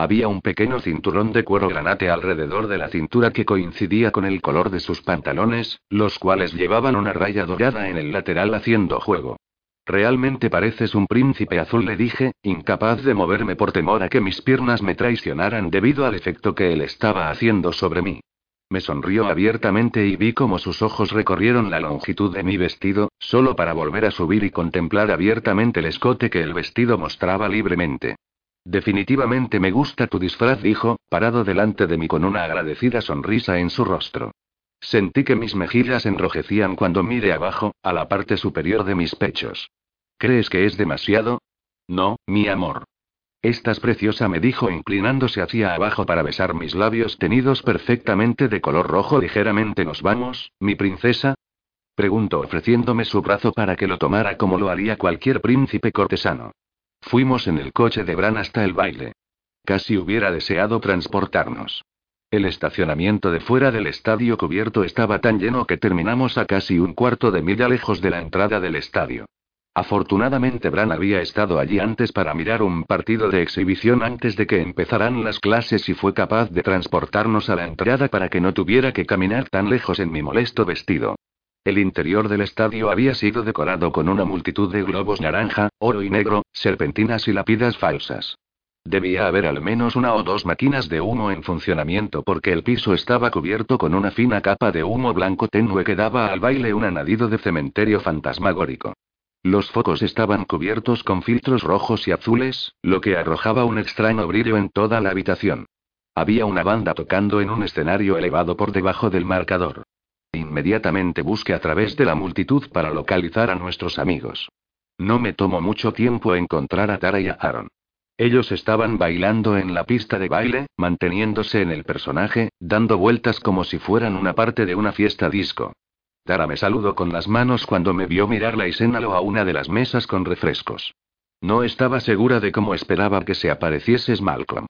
Había un pequeño cinturón de cuero granate alrededor de la cintura que coincidía con el color de sus pantalones, los cuales llevaban una raya dorada en el lateral haciendo juego. Realmente pareces un príncipe azul, le dije, incapaz de moverme por temor a que mis piernas me traicionaran debido al efecto que él estaba haciendo sobre mí. Me sonrió abiertamente y vi cómo sus ojos recorrieron la longitud de mi vestido, solo para volver a subir y contemplar abiertamente el escote que el vestido mostraba libremente. Definitivamente me gusta tu disfraz, dijo, parado delante de mí con una agradecida sonrisa en su rostro. Sentí que mis mejillas enrojecían cuando miré abajo, a la parte superior de mis pechos. ¿Crees que es demasiado? No, mi amor. Estás preciosa, me dijo inclinándose hacia abajo para besar mis labios tenidos perfectamente de color rojo ligeramente. ¿Nos vamos, mi princesa? Preguntó ofreciéndome su brazo para que lo tomara como lo haría cualquier príncipe cortesano. Fuimos en el coche de Bran hasta el baile. Casi hubiera deseado transportarnos. El estacionamiento de fuera del estadio cubierto estaba tan lleno que terminamos a casi un cuarto de milla lejos de la entrada del estadio. Afortunadamente Bran había estado allí antes para mirar un partido de exhibición antes de que empezaran las clases y fue capaz de transportarnos a la entrada para que no tuviera que caminar tan lejos en mi molesto vestido. El interior del estadio había sido decorado con una multitud de globos naranja, oro y negro, serpentinas y lápidas falsas. Debía haber al menos una o dos máquinas de humo en funcionamiento porque el piso estaba cubierto con una fina capa de humo blanco tenue que daba al baile un anadido de cementerio fantasmagórico. Los focos estaban cubiertos con filtros rojos y azules, lo que arrojaba un extraño brillo en toda la habitación. Había una banda tocando en un escenario elevado por debajo del marcador. Inmediatamente busqué a través de la multitud para localizar a nuestros amigos. No me tomó mucho tiempo encontrar a Tara y a Aaron. Ellos estaban bailando en la pista de baile, manteniéndose en el personaje, dando vueltas como si fueran una parte de una fiesta disco. Tara me saludó con las manos cuando me vio mirarla y señaló a una de las mesas con refrescos. No estaba segura de cómo esperaba que se apareciese Malcolm.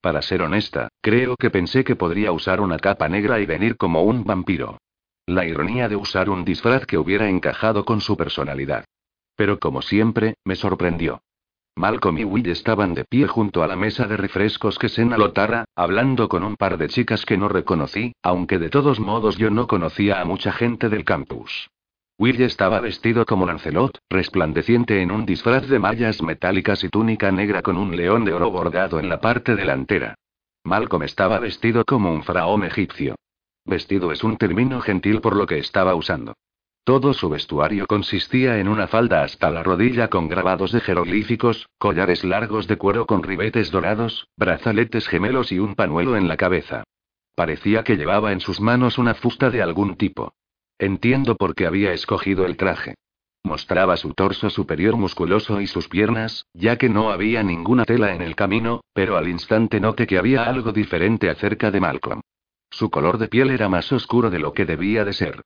Para ser honesta, creo que pensé que podría usar una capa negra y venir como un vampiro. La ironía de usar un disfraz que hubiera encajado con su personalidad. Pero como siempre, me sorprendió. Malcolm y Will estaban de pie junto a la mesa de refrescos que Sena Lotara, hablando con un par de chicas que no reconocí, aunque de todos modos yo no conocía a mucha gente del campus. Will estaba vestido como Lancelot, resplandeciente en un disfraz de mallas metálicas y túnica negra con un león de oro bordado en la parte delantera. Malcolm estaba vestido como un faraón egipcio. Vestido es un término gentil por lo que estaba usando. Todo su vestuario consistía en una falda hasta la rodilla con grabados de jeroglíficos, collares largos de cuero con ribetes dorados, brazaletes gemelos y un panuelo en la cabeza. Parecía que llevaba en sus manos una fusta de algún tipo. Entiendo por qué había escogido el traje. Mostraba su torso superior musculoso y sus piernas, ya que no había ninguna tela en el camino, pero al instante noté que había algo diferente acerca de Malcolm. Su color de piel era más oscuro de lo que debía de ser.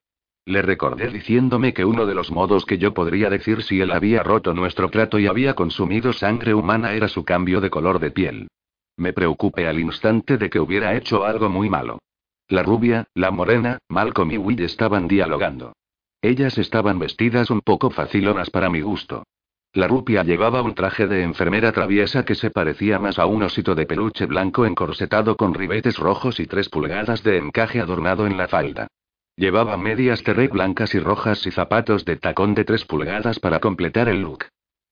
Le recordé diciéndome que uno de los modos que yo podría decir si él había roto nuestro trato y había consumido sangre humana era su cambio de color de piel. Me preocupé al instante de que hubiera hecho algo muy malo. La rubia, la morena, Malcolm y Will estaban dialogando. Ellas estaban vestidas un poco facilonas para mi gusto. La rubia llevaba un traje de enfermera traviesa que se parecía más a un osito de peluche blanco encorsetado con ribetes rojos y tres pulgadas de encaje adornado en la falda. Llevaba medias terre blancas y rojas y zapatos de tacón de tres pulgadas para completar el look.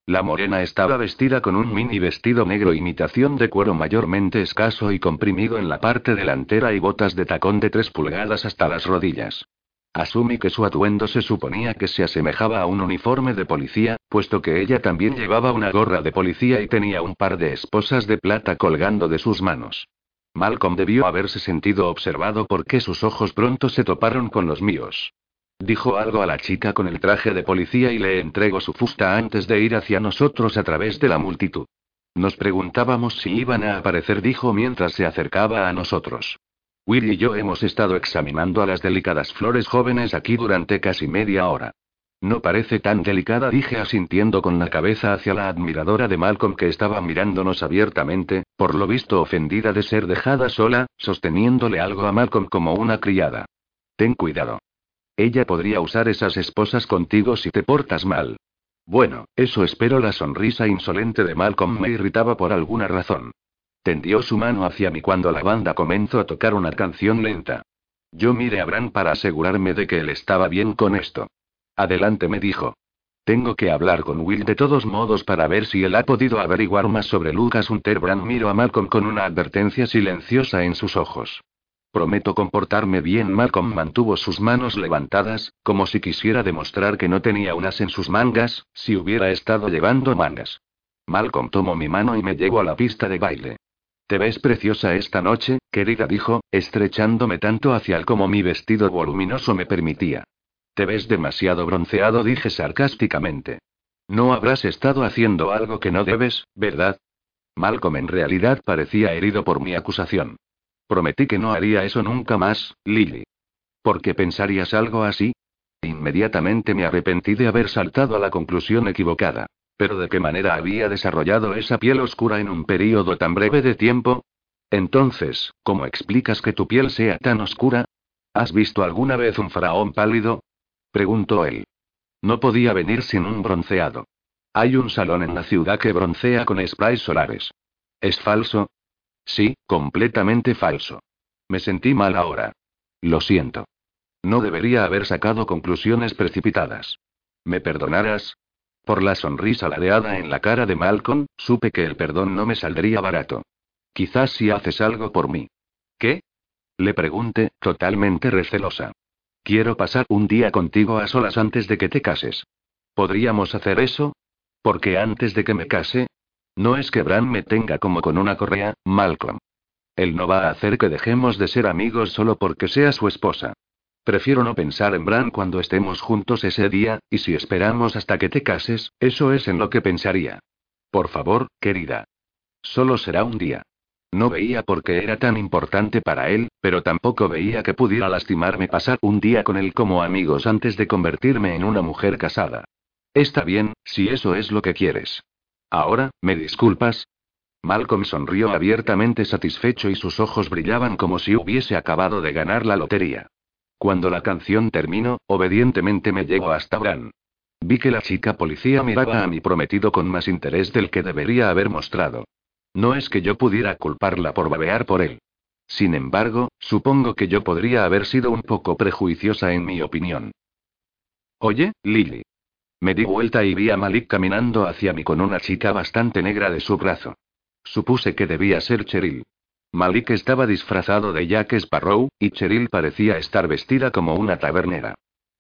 La morena estaba vestida con un mini vestido negro imitación de cuero mayormente escaso y comprimido en la parte delantera y botas de tacón de 3 pulgadas hasta las rodillas. Asumí que su atuendo se suponía que se asemejaba a un uniforme de policía, puesto que ella también llevaba una gorra de policía y tenía un par de esposas de plata colgando de sus manos. Malcolm debió haberse sentido observado porque sus ojos pronto se toparon con los míos. Dijo algo a la chica con el traje de policía y le entregó su fusta antes de ir hacia nosotros a través de la multitud. Nos preguntábamos si iban a aparecer, dijo mientras se acercaba a nosotros. Will y yo hemos estado examinando a las delicadas flores jóvenes aquí durante casi media hora. No parece tan delicada, dije asintiendo con la cabeza hacia la admiradora de Malcolm que estaba mirándonos abiertamente, por lo visto ofendida de ser dejada sola, sosteniéndole algo a Malcolm como una criada. Ten cuidado. Ella podría usar esas esposas contigo si te portas mal. Bueno, eso espero. La sonrisa insolente de Malcolm me irritaba por alguna razón. Tendió su mano hacia mí cuando la banda comenzó a tocar una canción lenta. Yo miré a Bran para asegurarme de que él estaba bien con esto. Adelante, me dijo. Tengo que hablar con Will de todos modos para ver si él ha podido averiguar más sobre Lucas Hunter. Bran miró a Malcolm con una advertencia silenciosa en sus ojos. Prometo comportarme bien. Malcolm mantuvo sus manos levantadas, como si quisiera demostrar que no tenía unas en sus mangas, si hubiera estado llevando mangas. Malcolm tomó mi mano y me llevó a la pista de baile. Te ves preciosa esta noche, querida, dijo, estrechándome tanto hacia él como mi vestido voluminoso me permitía. Te ves demasiado bronceado, dije sarcásticamente. No habrás estado haciendo algo que no debes, ¿verdad? Malcolm en realidad parecía herido por mi acusación. Prometí que no haría eso nunca más, Lily. ¿Por qué pensarías algo así? Inmediatamente me arrepentí de haber saltado a la conclusión equivocada. ¿Pero de qué manera había desarrollado esa piel oscura en un período tan breve de tiempo? Entonces, ¿cómo explicas que tu piel sea tan oscura? ¿Has visto alguna vez un faraón pálido? preguntó él. No podía venir sin un bronceado. Hay un salón en la ciudad que broncea con sprays solares. ¿Es falso? Sí, completamente falso. Me sentí mal ahora. Lo siento. No debería haber sacado conclusiones precipitadas. ¿Me perdonarás? Por la sonrisa ladeada en la cara de Malcolm, supe que el perdón no me saldría barato. Quizás si haces algo por mí. ¿Qué? Le pregunté, totalmente recelosa. Quiero pasar un día contigo a solas antes de que te cases. ¿Podríamos hacer eso? Porque antes de que me case, no es que Bran me tenga como con una correa, Malcolm. Él no va a hacer que dejemos de ser amigos solo porque sea su esposa. Prefiero no pensar en Bran cuando estemos juntos ese día, y si esperamos hasta que te cases, eso es en lo que pensaría. Por favor, querida. Solo será un día. No veía por qué era tan importante para él, pero tampoco veía que pudiera lastimarme pasar un día con él como amigos antes de convertirme en una mujer casada. Está bien, si eso es lo que quieres. Ahora, ¿me disculpas? Malcolm sonrió abiertamente satisfecho y sus ojos brillaban como si hubiese acabado de ganar la lotería. Cuando la canción terminó, obedientemente me llegó hasta Bran. Vi que la chica policía miraba a mi prometido con más interés del que debería haber mostrado. No es que yo pudiera culparla por babear por él. Sin embargo, supongo que yo podría haber sido un poco prejuiciosa en mi opinión. Oye, Lily. Me di vuelta y vi a Malik caminando hacia mí con una chica bastante negra de su brazo. Supuse que debía ser Cheryl. Malik estaba disfrazado de Jack Sparrow, y Cheryl parecía estar vestida como una tabernera.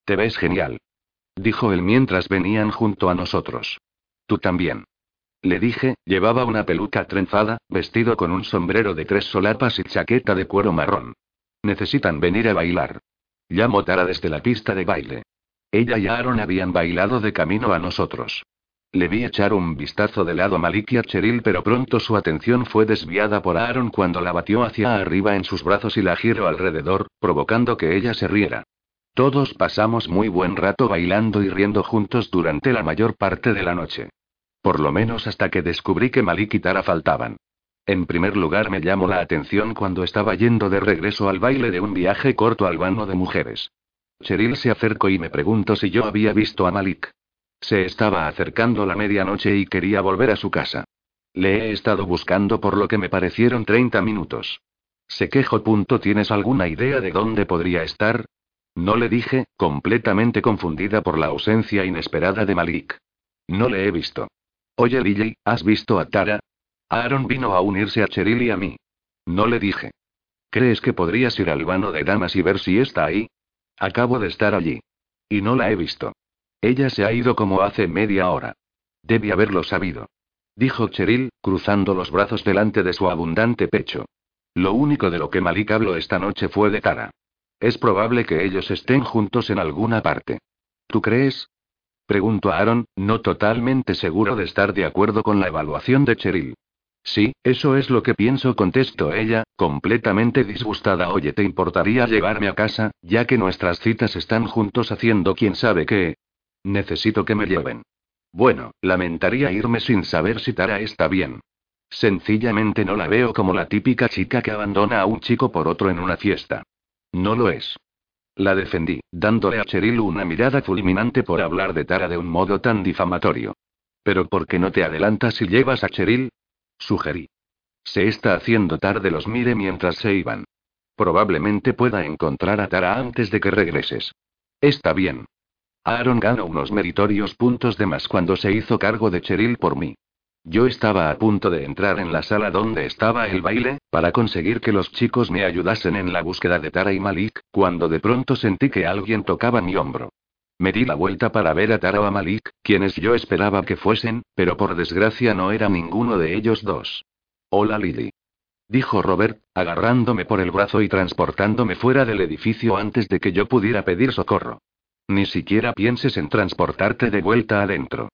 Te ves genial. Dijo él mientras venían junto a nosotros. Tú también. Le dije, llevaba una peluca trenzada, vestido con un sombrero de tres solapas y chaqueta de cuero marrón. Necesitan venir a bailar. Llamo Tara desde la pista de baile. Ella y Aaron habían bailado de camino a nosotros. Le vi echar un vistazo de lado a Malik y a Cheryl, pero pronto su atención fue desviada por Aaron cuando la batió hacia arriba en sus brazos y la giró alrededor, provocando que ella se riera. Todos pasamos muy buen rato bailando y riendo juntos durante la mayor parte de la noche. Por lo menos hasta que descubrí que Malik y Tara faltaban. En primer lugar me llamó la atención cuando estaba yendo de regreso al baile de un viaje corto al vano de mujeres. Cheryl se acercó y me preguntó si yo había visto a Malik. Se estaba acercando la medianoche y quería volver a su casa. Le he estado buscando por lo que me parecieron 30 minutos. Se quejó. Punto. ¿Tienes alguna idea de dónde podría estar? No le dije, completamente confundida por la ausencia inesperada de Malik. No le he visto. Oye, Lily, ¿has visto a Tara? Aaron vino a unirse a Cheryl y a mí. No le dije. ¿Crees que podrías ir al vano de damas y ver si está ahí? Acabo de estar allí. Y no la he visto. Ella se ha ido como hace media hora. Debí haberlo sabido. Dijo Cheryl, cruzando los brazos delante de su abundante pecho. Lo único de lo que Malik habló esta noche fue de Tara. Es probable que ellos estén juntos en alguna parte. ¿Tú crees? Preguntó Aaron, no totalmente seguro de estar de acuerdo con la evaluación de Cheryl. Sí, eso es lo que pienso, contestó ella, completamente disgustada. Oye, ¿te importaría llevarme a casa, ya que nuestras citas están juntos haciendo quién sabe qué? Necesito que me lleven. Bueno, lamentaría irme sin saber si Tara está bien. Sencillamente no la veo como la típica chica que abandona a un chico por otro en una fiesta. No lo es. La defendí, dándole a Cheryl una mirada fulminante por hablar de Tara de un modo tan difamatorio. Pero ¿por qué no te adelantas y llevas a Cheryl? Sugerí. Se está haciendo tarde, los mire mientras se iban. Probablemente pueda encontrar a Tara antes de que regreses. Está bien. Aaron ganó unos meritorios puntos de más cuando se hizo cargo de Cheryl por mí. Yo estaba a punto de entrar en la sala donde estaba el baile, para conseguir que los chicos me ayudasen en la búsqueda de Tara y Malik, cuando de pronto sentí que alguien tocaba mi hombro. Me di la vuelta para ver a Tara o a Malik, quienes yo esperaba que fuesen, pero por desgracia no era ninguno de ellos dos. Hola Lily. Dijo Robert, agarrándome por el brazo y transportándome fuera del edificio antes de que yo pudiera pedir socorro. Ni siquiera pienses en transportarte de vuelta adentro.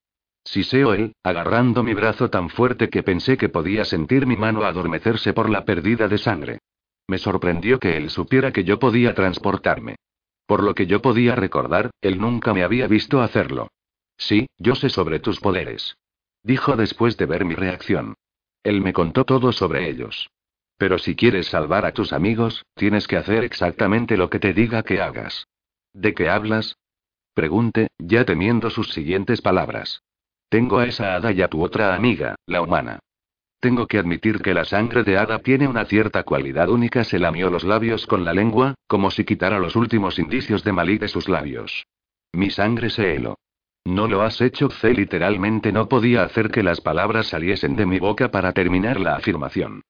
Siseo él, agarrando mi brazo tan fuerte que pensé que podía sentir mi mano adormecerse por la pérdida de sangre. Me sorprendió que él supiera que yo podía transportarme. Por lo que yo podía recordar, él nunca me había visto hacerlo. Sí, yo sé sobre tus poderes. Dijo después de ver mi reacción. Él me contó todo sobre ellos. Pero si quieres salvar a tus amigos, tienes que hacer exactamente lo que te diga que hagas. ¿De qué hablas? Pregunté, ya temiendo sus siguientes palabras. Tengo a esa hada y a tu otra amiga, la humana. Tengo que admitir que la sangre de hada tiene una cierta cualidad única. Se lamió los labios con la lengua, como si quitara los últimos indicios de malí de sus labios. Mi sangre se heló. No lo has hecho, C. Literalmente no podía hacer que las palabras saliesen de mi boca para terminar la afirmación.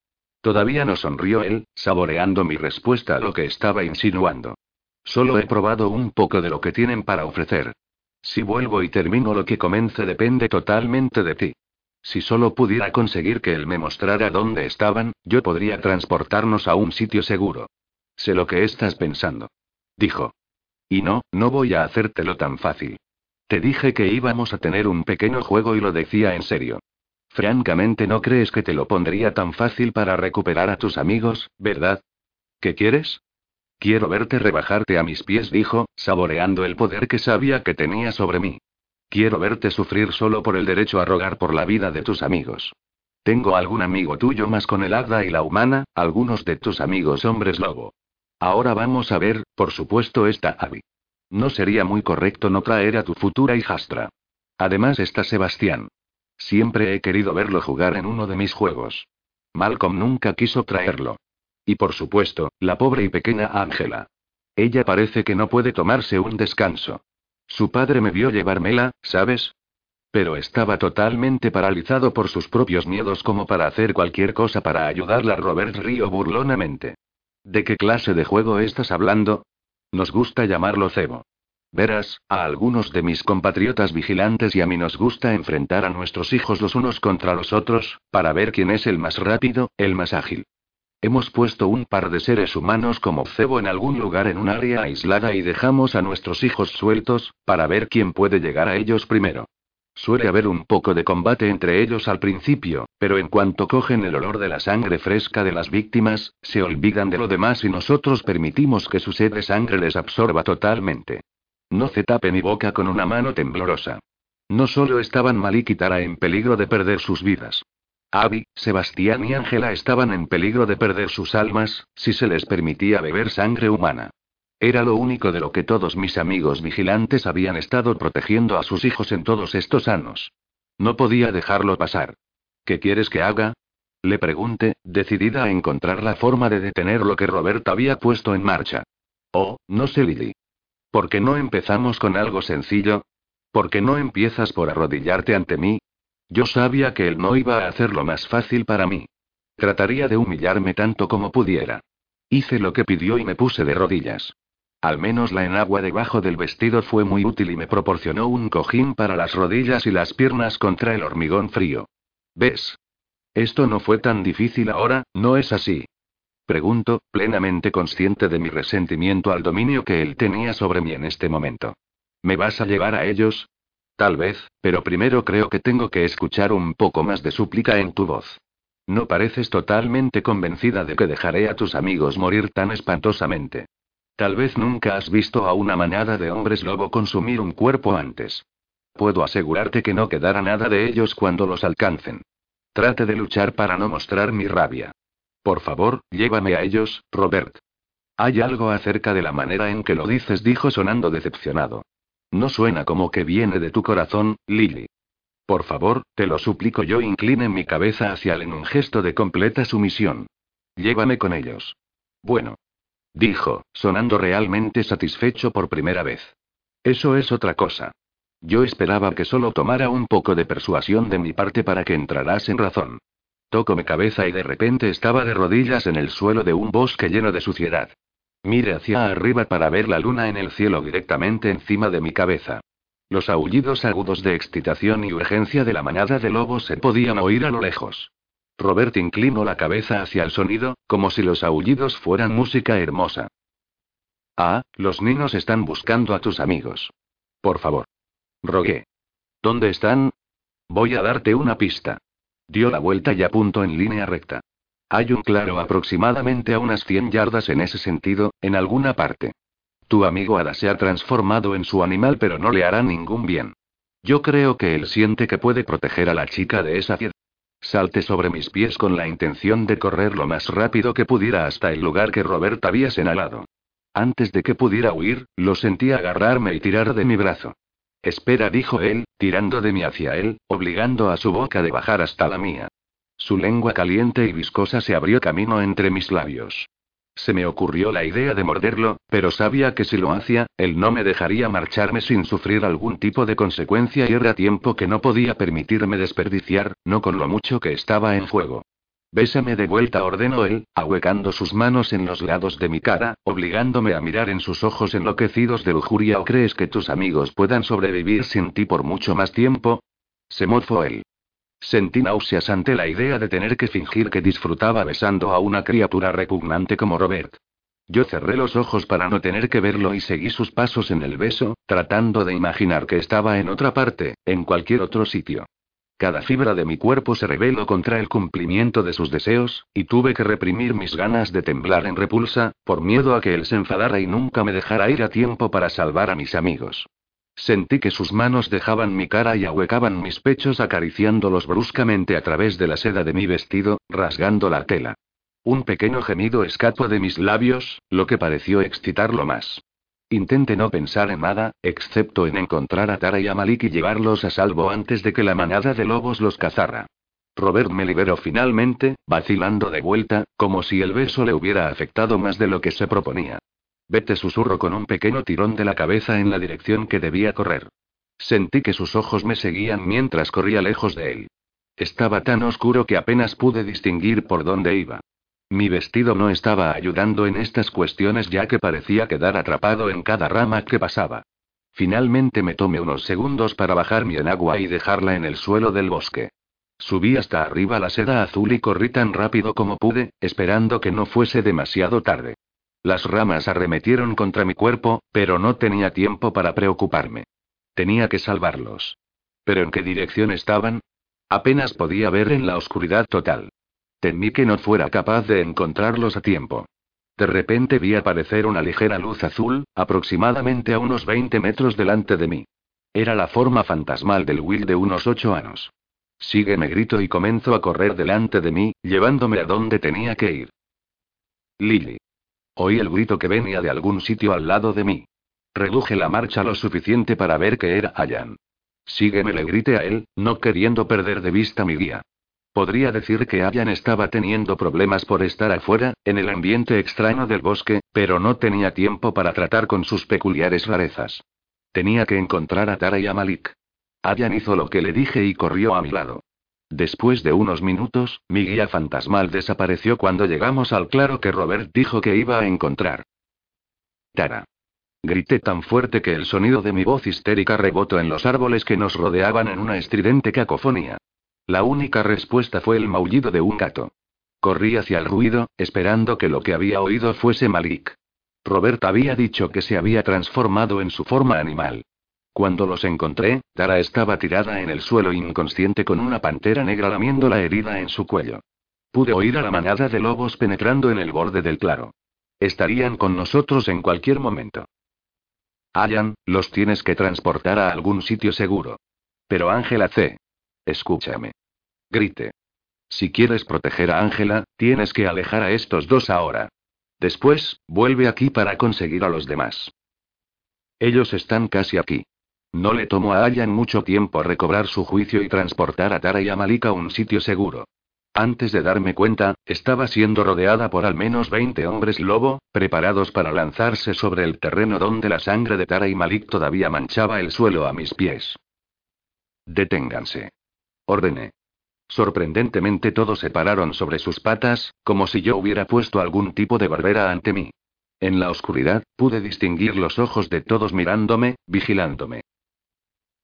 Todavía no sonrió él, saboreando mi respuesta a lo que estaba insinuando. Solo he probado un poco de lo que tienen para ofrecer. Si vuelvo y termino lo que comence depende totalmente de ti. Si solo pudiera conseguir que él me mostrara dónde estaban, yo podría transportarnos a un sitio seguro. Sé lo que estás pensando. Dijo. Y no, no voy a hacértelo tan fácil. Te dije que íbamos a tener un pequeño juego y lo decía en serio. Francamente no crees que te lo pondría tan fácil para recuperar a tus amigos, ¿verdad? ¿Qué quieres? Quiero verte rebajarte a mis pies, dijo, saboreando el poder que sabía que tenía sobre mí. Quiero verte sufrir solo por el derecho a rogar por la vida de tus amigos. Tengo algún amigo tuyo más con el hada y la humana, algunos de tus amigos hombres lobo. Ahora vamos a ver, por supuesto, esta Abby. No sería muy correcto no traer a tu futura hijastra. Además está Sebastián. Siempre he querido verlo jugar en uno de mis juegos. Malcolm nunca quiso traerlo. Y por supuesto, la pobre y pequeña Ángela. Ella parece que no puede tomarse un descanso. Su padre me vio llevármela, ¿sabes? Pero estaba totalmente paralizado por sus propios miedos como para hacer cualquier cosa para ayudarla. Robert río burlonamente. ¿De qué clase de juego estás hablando? Nos gusta llamarlo cebo. Verás, a algunos de mis compatriotas vigilantes y a mí nos gusta enfrentar a nuestros hijos los unos contra los otros, para ver quién es el más rápido, el más ágil. Hemos puesto un par de seres humanos como cebo en algún lugar en un área aislada y dejamos a nuestros hijos sueltos, para ver quién puede llegar a ellos primero. Suele haber un poco de combate entre ellos al principio, pero en cuanto cogen el olor de la sangre fresca de las víctimas, se olvidan de lo demás y nosotros permitimos que su sed de sangre les absorba totalmente. No se tape mi boca con una mano temblorosa. No solo estaban Malik y Tara en peligro de perder sus vidas. Abby, Sebastián y Ángela estaban en peligro de perder sus almas, si se les permitía beber sangre humana. Era lo único de lo que todos mis amigos vigilantes habían estado protegiendo a sus hijos en todos estos años. No podía dejarlo pasar. ¿Qué quieres que haga? Le pregunté, decidida a encontrar la forma de detener lo que Roberta había puesto en marcha. Oh, no sé, Lily. ¿Por qué no empezamos con algo sencillo? ¿Por qué no empiezas por arrodillarte ante mí? Yo sabía que él no iba a hacerlo más fácil para mí. Trataría de humillarme tanto como pudiera. Hice lo que pidió y me puse de rodillas. Al menos la enagua debajo del vestido fue muy útil y me proporcionó un cojín para las rodillas y las piernas contra el hormigón frío. ¿Ves? Esto no fue tan difícil ahora, ¿no es así? Pregunto, plenamente consciente de mi resentimiento al dominio que él tenía sobre mí en este momento. ¿Me vas a llevar a ellos? Tal vez, pero primero creo que tengo que escuchar un poco más de súplica en tu voz. No pareces totalmente convencida de que dejaré a tus amigos morir tan espantosamente. Tal vez nunca has visto a una manada de hombres lobo consumir un cuerpo antes. Puedo asegurarte que no quedará nada de ellos cuando los alcancen. Trate de luchar para no mostrar mi rabia. Por favor, llévame a ellos, Robert. Hay algo acerca de la manera en que lo dices, dijo sonando decepcionado. No suena como que viene de tu corazón, Lily. Por favor, te lo suplico, yo incline mi cabeza hacia él en un gesto de completa sumisión. Llévame con ellos. Bueno, Dijo, sonando realmente satisfecho por primera vez. Eso es otra cosa. Yo esperaba que solo tomara un poco de persuasión de mi parte para que entraras en razón. Toco mi cabeza y de repente estaba de rodillas en el suelo de un bosque lleno de suciedad. Mire hacia arriba para ver la luna en el cielo directamente encima de mi cabeza. Los aullidos agudos de excitación y urgencia de la manada de lobos se podían oír a lo lejos. Robert inclinó la cabeza hacia el sonido, como si los aullidos fueran música hermosa. Ah, los niños están buscando a tus amigos. Por favor. Rogué. ¿Dónde están? Voy a darte una pista. Dio la vuelta y apuntó en línea recta. Hay un claro aproximadamente a unas 100 yardas en ese sentido, en alguna parte. Tu amigo Ada se ha transformado en su animal, pero no le hará ningún bien. Yo creo que él siente que puede proteger a la chica de esa piedra. Salté sobre mis pies con la intención de correr lo más rápido que pudiera hasta el lugar que Robert había señalado. Antes de que pudiera huir, lo sentí agarrarme y tirar de mi brazo. Espera, dijo él, tirando de mí hacia él, obligando a su boca de bajar hasta la mía. Su lengua caliente y viscosa se abrió camino entre mis labios. Se me ocurrió la idea de morderlo, pero sabía que si lo hacía, él no me dejaría marcharme sin sufrir algún tipo de consecuencia y era tiempo que no podía permitirme desperdiciar, no con lo mucho que estaba en juego. Bésame de vuelta, ordenó él, ahuecando sus manos en los lados de mi cara, obligándome a mirar en sus ojos enloquecidos de lujuria. ¿O crees que tus amigos puedan sobrevivir sin ti por mucho más tiempo? Se mofó él. Sentí náuseas ante la idea de tener que fingir que disfrutaba besando a una criatura repugnante como Robert. Yo cerré los ojos para no tener que verlo y seguí sus pasos en el beso, tratando de imaginar que estaba en otra parte, en cualquier otro sitio. Cada fibra de mi cuerpo se rebeló contra el cumplimiento de sus deseos, y tuve que reprimir mis ganas de temblar en repulsa, por miedo a que él se enfadara y nunca me dejara ir a tiempo para salvar a mis amigos. Sentí que sus manos dejaban mi cara y ahuecaban mis pechos acariciándolos bruscamente a través de la seda de mi vestido, rasgando la tela. Un pequeño gemido escapó de mis labios, lo que pareció excitarlo más. Intenté no pensar en nada, excepto en encontrar a Tara y a Malik y llevarlos a salvo antes de que la manada de lobos los cazara. Robert me liberó finalmente, vacilando de vuelta, como si el beso le hubiera afectado más de lo que se proponía. Vete susurro con un pequeño tirón de la cabeza en la dirección que debía correr. Sentí que sus ojos me seguían mientras corría lejos de él. Estaba tan oscuro que apenas pude distinguir por dónde iba. Mi vestido no estaba ayudando en estas cuestiones ya que parecía quedar atrapado en cada rama que pasaba. Finalmente me tomé unos segundos para bajar mi enagua y dejarla en el suelo del bosque. Subí hasta arriba la seda azul y corrí tan rápido como pude, esperando que no fuese demasiado tarde. Las ramas arremetieron contra mi cuerpo, pero no tenía tiempo para preocuparme. Tenía que salvarlos. ¿Pero en qué dirección estaban? Apenas podía ver en la oscuridad total. Temí que no fuera capaz de encontrarlos a tiempo. De repente vi aparecer una ligera luz azul, aproximadamente a unos 20 metros delante de mí. Era la forma fantasmal del Will de unos ocho años. Sígueme, grito y comenzó a correr delante de mí, llevándome a donde tenía que ir. Lily. Oí el grito que venía de algún sitio al lado de mí. Reduje la marcha lo suficiente para ver que era Ayan. Sígueme, le grité a él, no queriendo perder de vista mi guía. Podría decir que Ayan estaba teniendo problemas por estar afuera, en el ambiente extraño del bosque, pero no tenía tiempo para tratar con sus peculiares rarezas. Tenía que encontrar a Tara y a Malik. Ayan hizo lo que le dije y corrió a mi lado. Después de unos minutos, mi guía fantasmal desapareció cuando llegamos al claro que Robert dijo que iba a encontrar. Tara. Grité tan fuerte que el sonido de mi voz histérica rebotó en los árboles que nos rodeaban en una estridente cacofonía. La única respuesta fue el maullido de un gato. Corrí hacia el ruido, esperando que lo que había oído fuese Malik. Robert había dicho que se había transformado en su forma animal. Cuando los encontré, Tara estaba tirada en el suelo inconsciente con una pantera negra lamiendo la herida en su cuello. Pude oír a la manada de lobos penetrando en el borde del claro. Estarían con nosotros en cualquier momento. Ayan, los tienes que transportar a algún sitio seguro. Pero Ángela C. Escúchame. Grite. Si quieres proteger a Ángela, tienes que alejar a estos dos ahora. Después, vuelve aquí para conseguir a los demás. Ellos están casi aquí. No le tomó a Ayan mucho tiempo recobrar su juicio y transportar a Tara y a Malika a un sitio seguro. Antes de darme cuenta, estaba siendo rodeada por al menos 20 hombres lobo, preparados para lanzarse sobre el terreno donde la sangre de Tara y Malik todavía manchaba el suelo a mis pies. Deténganse. Ordené. Sorprendentemente todos se pararon sobre sus patas, como si yo hubiera puesto algún tipo de barbera ante mí. En la oscuridad, pude distinguir los ojos de todos mirándome, vigilándome.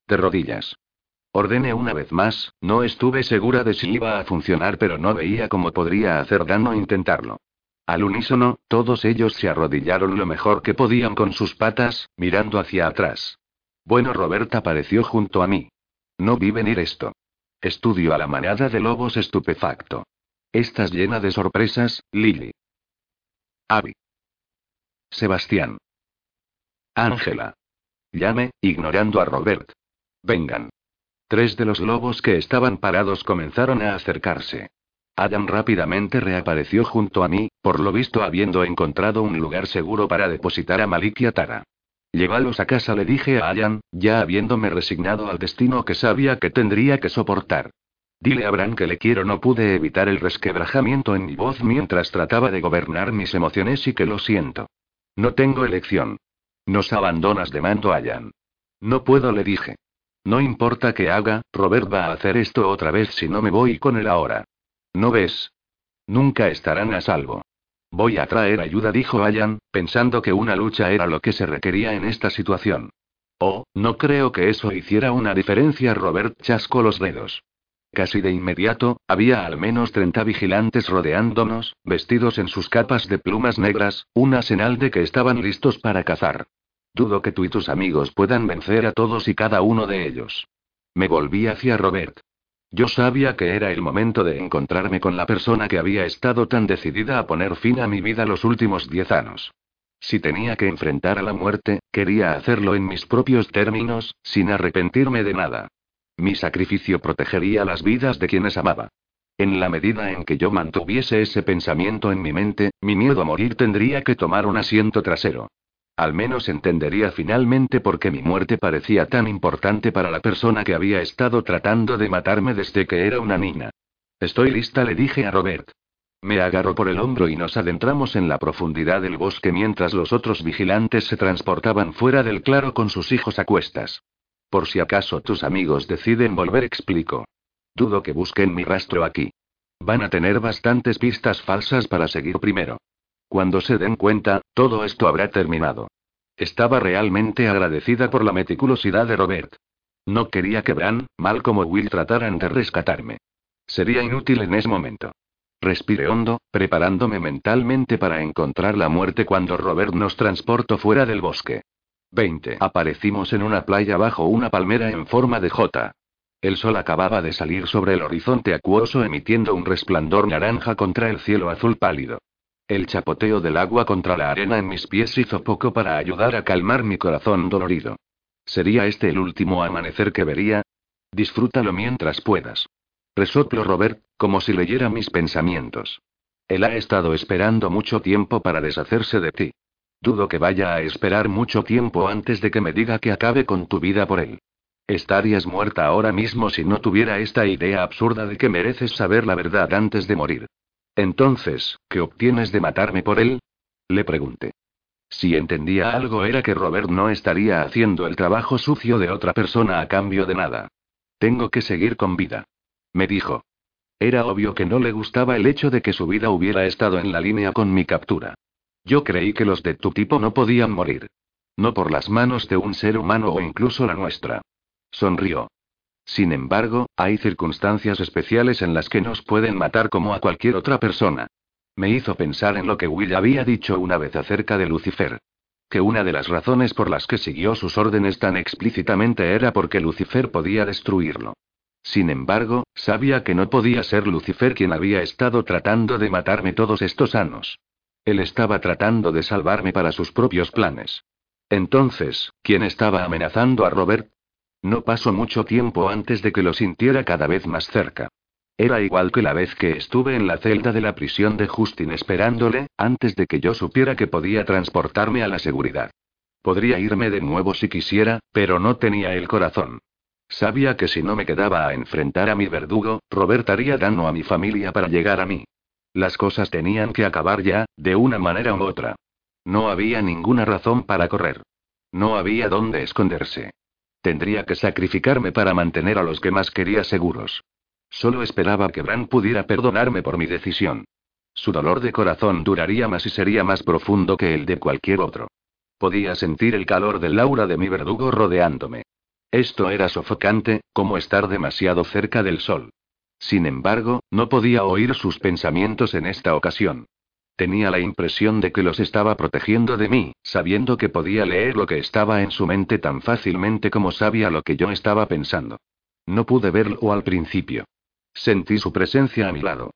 De rodillas. Ordené una vez más, no estuve segura de si iba a funcionar, pero no veía cómo podría hacer daño intentarlo. Al unísono, todos ellos se arrodillaron lo mejor que podían con sus patas, mirando hacia atrás. Bueno, Roberta apareció junto a mí. No vi venir esto. Estudio a la manada de lobos estupefacto. Estás llena de sorpresas, Lily. Abby. Sebastián. Ángela. Llame, ignorando a Robert. Vengan. Tres de los lobos que estaban parados comenzaron a acercarse. Adam rápidamente reapareció junto a mí, por lo visto habiendo encontrado un lugar seguro para depositar a Malik y a Tara. Llévalos a casa, le dije a Ayan, ya habiéndome resignado al destino que sabía que tendría que soportar. Dile a Bran que le quiero, no pude evitar el resquebrajamiento en mi voz mientras trataba de gobernar mis emociones y que lo siento. No tengo elección. Nos abandonas de mando, Ayan. No puedo, le dije. No importa qué haga, Robert va a hacer esto otra vez si no me voy con él ahora. ¿No ves? Nunca estarán a salvo. Voy a traer ayuda, dijo Ayan, pensando que una lucha era lo que se requería en esta situación. Oh, no creo que eso hiciera una diferencia. Robert chascó los dedos. Casi de inmediato, había al menos 30 vigilantes rodeándonos, vestidos en sus capas de plumas negras, una señal de que estaban listos para cazar. Dudo que tú y tus amigos puedan vencer a todos y cada uno de ellos. Me volví hacia Robert. Yo sabía que era el momento de encontrarme con la persona que había estado tan decidida a poner fin a mi vida los últimos diez años. Si tenía que enfrentar a la muerte, quería hacerlo en mis propios términos, sin arrepentirme de nada. Mi sacrificio protegería las vidas de quienes amaba. En la medida en que yo mantuviese ese pensamiento en mi mente, mi miedo a morir tendría que tomar un asiento trasero. Al menos entendería finalmente por qué mi muerte parecía tan importante para la persona que había estado tratando de matarme desde que era una niña. Estoy lista, le dije a Robert. Me agarró por el hombro y nos adentramos en la profundidad del bosque mientras los otros vigilantes se transportaban fuera del claro con sus hijos a cuestas. Por si acaso tus amigos deciden volver, explico. Dudo que busquen mi rastro aquí. Van a tener bastantes pistas falsas para seguir primero. Cuando se den cuenta, todo esto habrá terminado. Estaba realmente agradecida por la meticulosidad de Robert. No quería que Bran, mal como Will trataran de rescatarme. Sería inútil en ese momento. Respiré hondo, preparándome mentalmente para encontrar la muerte cuando Robert nos transportó fuera del bosque. 20. Aparecimos en una playa bajo una palmera en forma de J. El sol acababa de salir sobre el horizonte acuoso emitiendo un resplandor naranja contra el cielo azul pálido. El chapoteo del agua contra la arena en mis pies hizo poco para ayudar a calmar mi corazón dolorido. ¿Sería este el último amanecer que vería? Disfrútalo mientras puedas. Resoplo Robert, como si leyera mis pensamientos. Él ha estado esperando mucho tiempo para deshacerse de ti. Dudo que vaya a esperar mucho tiempo antes de que me diga que acabe con tu vida por él. Estarías muerta ahora mismo si no tuviera esta idea absurda de que mereces saber la verdad antes de morir. Entonces, ¿qué obtienes de matarme por él? Le pregunté. Si entendía algo era que Robert no estaría haciendo el trabajo sucio de otra persona a cambio de nada. Tengo que seguir con vida. Me dijo. Era obvio que no le gustaba el hecho de que su vida hubiera estado en la línea con mi captura. Yo creí que los de tu tipo no podían morir. No por las manos de un ser humano o incluso la nuestra. Sonrió. Sin embargo, hay circunstancias especiales en las que nos pueden matar como a cualquier otra persona. Me hizo pensar en lo que Will había dicho una vez acerca de Lucifer. Que una de las razones por las que siguió sus órdenes tan explícitamente era porque Lucifer podía destruirlo. Sin embargo, sabía que no podía ser Lucifer quien había estado tratando de matarme todos estos años. Él estaba tratando de salvarme para sus propios planes. Entonces, ¿quién estaba amenazando a Robert? No pasó mucho tiempo antes de que lo sintiera cada vez más cerca. Era igual que la vez que estuve en la celda de la prisión de Justin esperándole, antes de que yo supiera que podía transportarme a la seguridad. Podría irme de nuevo si quisiera, pero no tenía el corazón. Sabía que si no me quedaba a enfrentar a mi verdugo, Robert haría daño a mi familia para llegar a mí. Las cosas tenían que acabar ya, de una manera u otra. No había ninguna razón para correr. No había dónde esconderse. Tendría que sacrificarme para mantener a los que más quería seguros. Solo esperaba que Bran pudiera perdonarme por mi decisión. Su dolor de corazón duraría más y sería más profundo que el de cualquier otro. Podía sentir el calor del aura de mi verdugo rodeándome. Esto era sofocante, como estar demasiado cerca del sol. Sin embargo, no podía oír sus pensamientos en esta ocasión. Tenía la impresión de que los estaba protegiendo de mí, sabiendo que podía leer lo que estaba en su mente tan fácilmente como sabía lo que yo estaba pensando. No pude verlo al principio. Sentí su presencia a mi lado.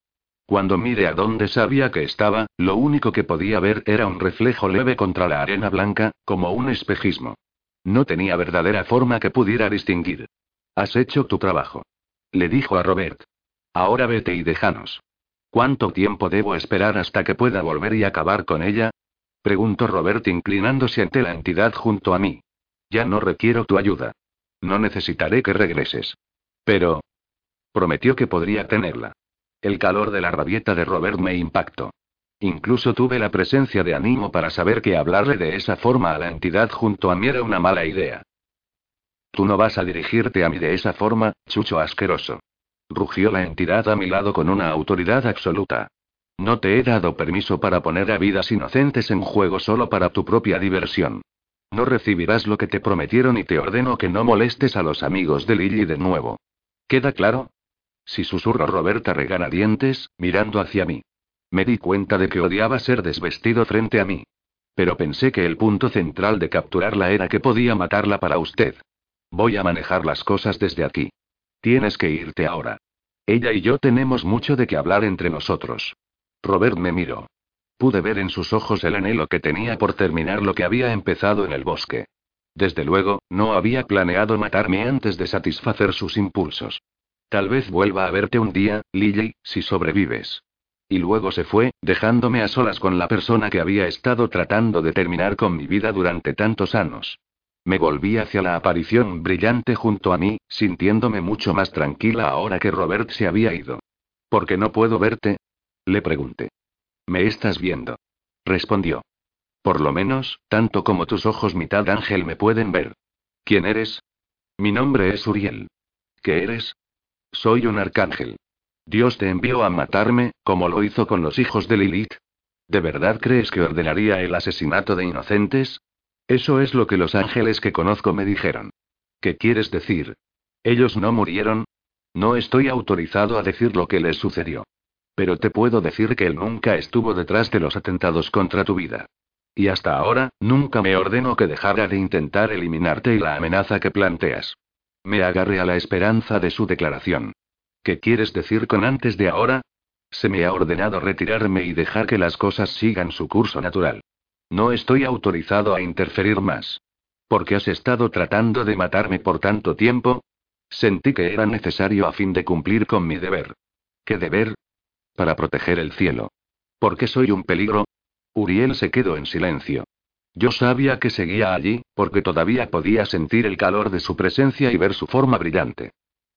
Cuando miré a donde sabía que estaba, lo único que podía ver era un reflejo leve contra la arena blanca, como un espejismo. No tenía verdadera forma que pudiera distinguir. Has hecho tu trabajo. Le dijo a Robert. Ahora vete y déjanos. ¿Cuánto tiempo debo esperar hasta que pueda volver y acabar con ella? Preguntó Robert inclinándose ante la entidad junto a mí. Ya no requiero tu ayuda. No necesitaré que regreses. Pero... Prometió que podría tenerla. El calor de la rabieta de Robert me impactó. Incluso tuve la presencia de ánimo para saber que hablarle de esa forma a la entidad junto a mí era una mala idea. Tú no vas a dirigirte a mí de esa forma, chucho asqueroso. Rugió la entidad a mi lado con una autoridad absoluta. No te he dado permiso para poner a vidas inocentes en juego solo para tu propia diversión. No recibirás lo que te prometieron y te ordeno que no molestes a los amigos de Lily de nuevo. ¿Queda claro? Si susurró Roberta reganadientes, mirando hacia mí. Me di cuenta de que odiaba ser desvestido frente a mí. Pero pensé que el punto central de capturarla era que podía matarla para usted. Voy a manejar las cosas desde aquí. Tienes que irte ahora. Ella y yo tenemos mucho de qué hablar entre nosotros. Robert me miró. Pude ver en sus ojos el anhelo que tenía por terminar lo que había empezado en el bosque. Desde luego, no había planeado matarme antes de satisfacer sus impulsos. Tal vez vuelva a verte un día, Lily, si sobrevives. Y luego se fue, dejándome a solas con la persona que había estado tratando de terminar con mi vida durante tantos años. Me volví hacia la aparición brillante junto a mí, sintiéndome mucho más tranquila ahora que Robert se había ido. ¿Por qué no puedo verte? Le pregunté. ¿Me estás viendo? Respondió. Por lo menos, tanto como tus ojos mitad ángel me pueden ver. ¿Quién eres? Mi nombre es Uriel. ¿Qué eres? Soy un arcángel. Dios te envió a matarme, como lo hizo con los hijos de Lilith. ¿De verdad crees que ordenaría el asesinato de inocentes? Eso es lo que los ángeles que conozco me dijeron. ¿Qué quieres decir? ¿Ellos no murieron? No estoy autorizado a decir lo que les sucedió. Pero te puedo decir que él nunca estuvo detrás de los atentados contra tu vida. Y hasta ahora, nunca me ordenó que dejara de intentar eliminarte y la amenaza que planteas. Me agarré a la esperanza de su declaración. ¿Qué quieres decir con antes de ahora? Se me ha ordenado retirarme y dejar que las cosas sigan su curso natural. No estoy autorizado a interferir más. ¿Por qué has estado tratando de matarme por tanto tiempo? Sentí que era necesario a fin de cumplir con mi deber. ¿Qué deber? Para proteger el cielo. ¿Por qué soy un peligro? Uriel se quedó en silencio. Yo sabía que seguía allí, porque todavía podía sentir el calor de su presencia y ver su forma brillante.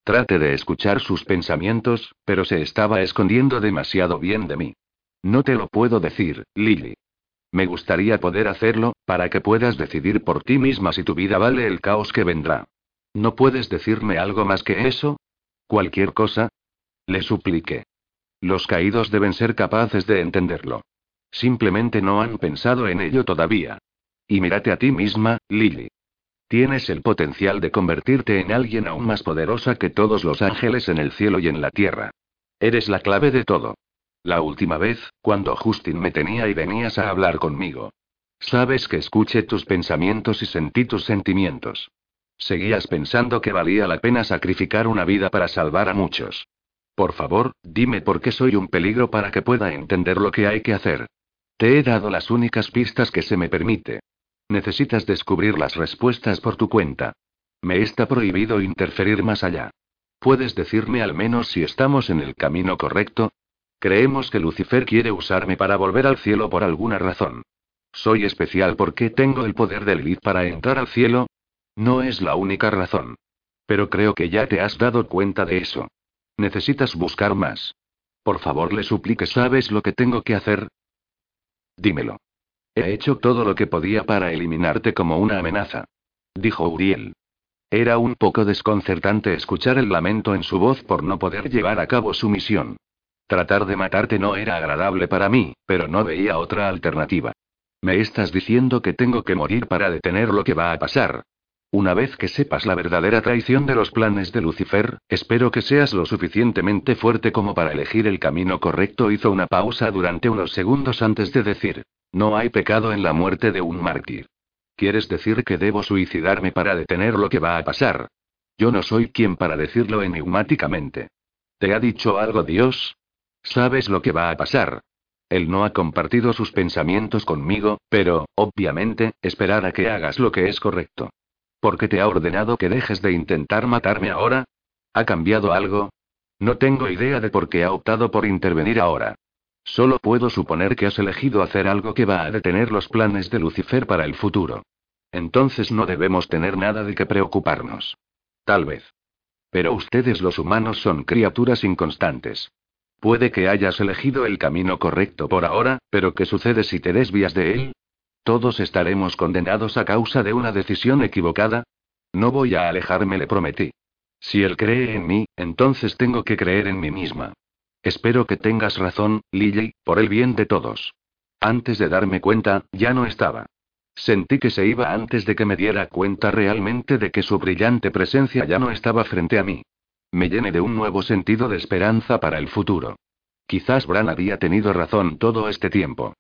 Trate de escuchar sus pensamientos, pero se estaba escondiendo demasiado bien de mí. No te lo puedo decir, Lily. Me gustaría poder hacerlo, para que puedas decidir por ti misma si tu vida vale el caos que vendrá. ¿No puedes decirme algo más que eso? ¿Cualquier cosa? Le supliqué. Los caídos deben ser capaces de entenderlo. Simplemente no han pensado en ello todavía. Y mírate a ti misma, Lily. Tienes el potencial de convertirte en alguien aún más poderosa que todos los ángeles en el cielo y en la tierra. Eres la clave de todo. La última vez, cuando Justin me tenía y venías a hablar conmigo. Sabes que escuché tus pensamientos y sentí tus sentimientos. Seguías pensando que valía la pena sacrificar una vida para salvar a muchos. Por favor, dime por qué soy un peligro para que pueda entender lo que hay que hacer. Te he dado las únicas pistas que se me permite. Necesitas descubrir las respuestas por tu cuenta. Me está prohibido interferir más allá. ¿Puedes decirme al menos si estamos en el camino correcto? Creemos que Lucifer quiere usarme para volver al cielo por alguna razón. ¿Soy especial porque tengo el poder del Lilith para entrar al cielo? No es la única razón. Pero creo que ya te has dado cuenta de eso. Necesitas buscar más. Por favor, le suplique, ¿sabes lo que tengo que hacer? Dímelo. He hecho todo lo que podía para eliminarte como una amenaza. Dijo Uriel. Era un poco desconcertante escuchar el lamento en su voz por no poder llevar a cabo su misión. Tratar de matarte no era agradable para mí, pero no veía otra alternativa. Me estás diciendo que tengo que morir para detener lo que va a pasar. Una vez que sepas la verdadera traición de los planes de Lucifer, espero que seas lo suficientemente fuerte como para elegir el camino correcto. Hizo una pausa durante unos segundos antes de decir, no hay pecado en la muerte de un mártir. ¿Quieres decir que debo suicidarme para detener lo que va a pasar? Yo no soy quien para decirlo enigmáticamente. ¿Te ha dicho algo Dios? ¿Sabes lo que va a pasar? Él no ha compartido sus pensamientos conmigo, pero, obviamente, esperar a que hagas lo que es correcto. ¿Por qué te ha ordenado que dejes de intentar matarme ahora? ¿Ha cambiado algo? No tengo idea de por qué ha optado por intervenir ahora. Solo puedo suponer que has elegido hacer algo que va a detener los planes de Lucifer para el futuro. Entonces no debemos tener nada de qué preocuparnos. Tal vez. Pero ustedes los humanos son criaturas inconstantes. Puede que hayas elegido el camino correcto por ahora, pero ¿qué sucede si te desvías de él? ¿Todos estaremos condenados a causa de una decisión equivocada? No voy a alejarme, le prometí. Si él cree en mí, entonces tengo que creer en mí misma. Espero que tengas razón, Lily, por el bien de todos. Antes de darme cuenta, ya no estaba. Sentí que se iba antes de que me diera cuenta realmente de que su brillante presencia ya no estaba frente a mí. Me llené de un nuevo sentido de esperanza para el futuro. Quizás Bran había tenido razón todo este tiempo.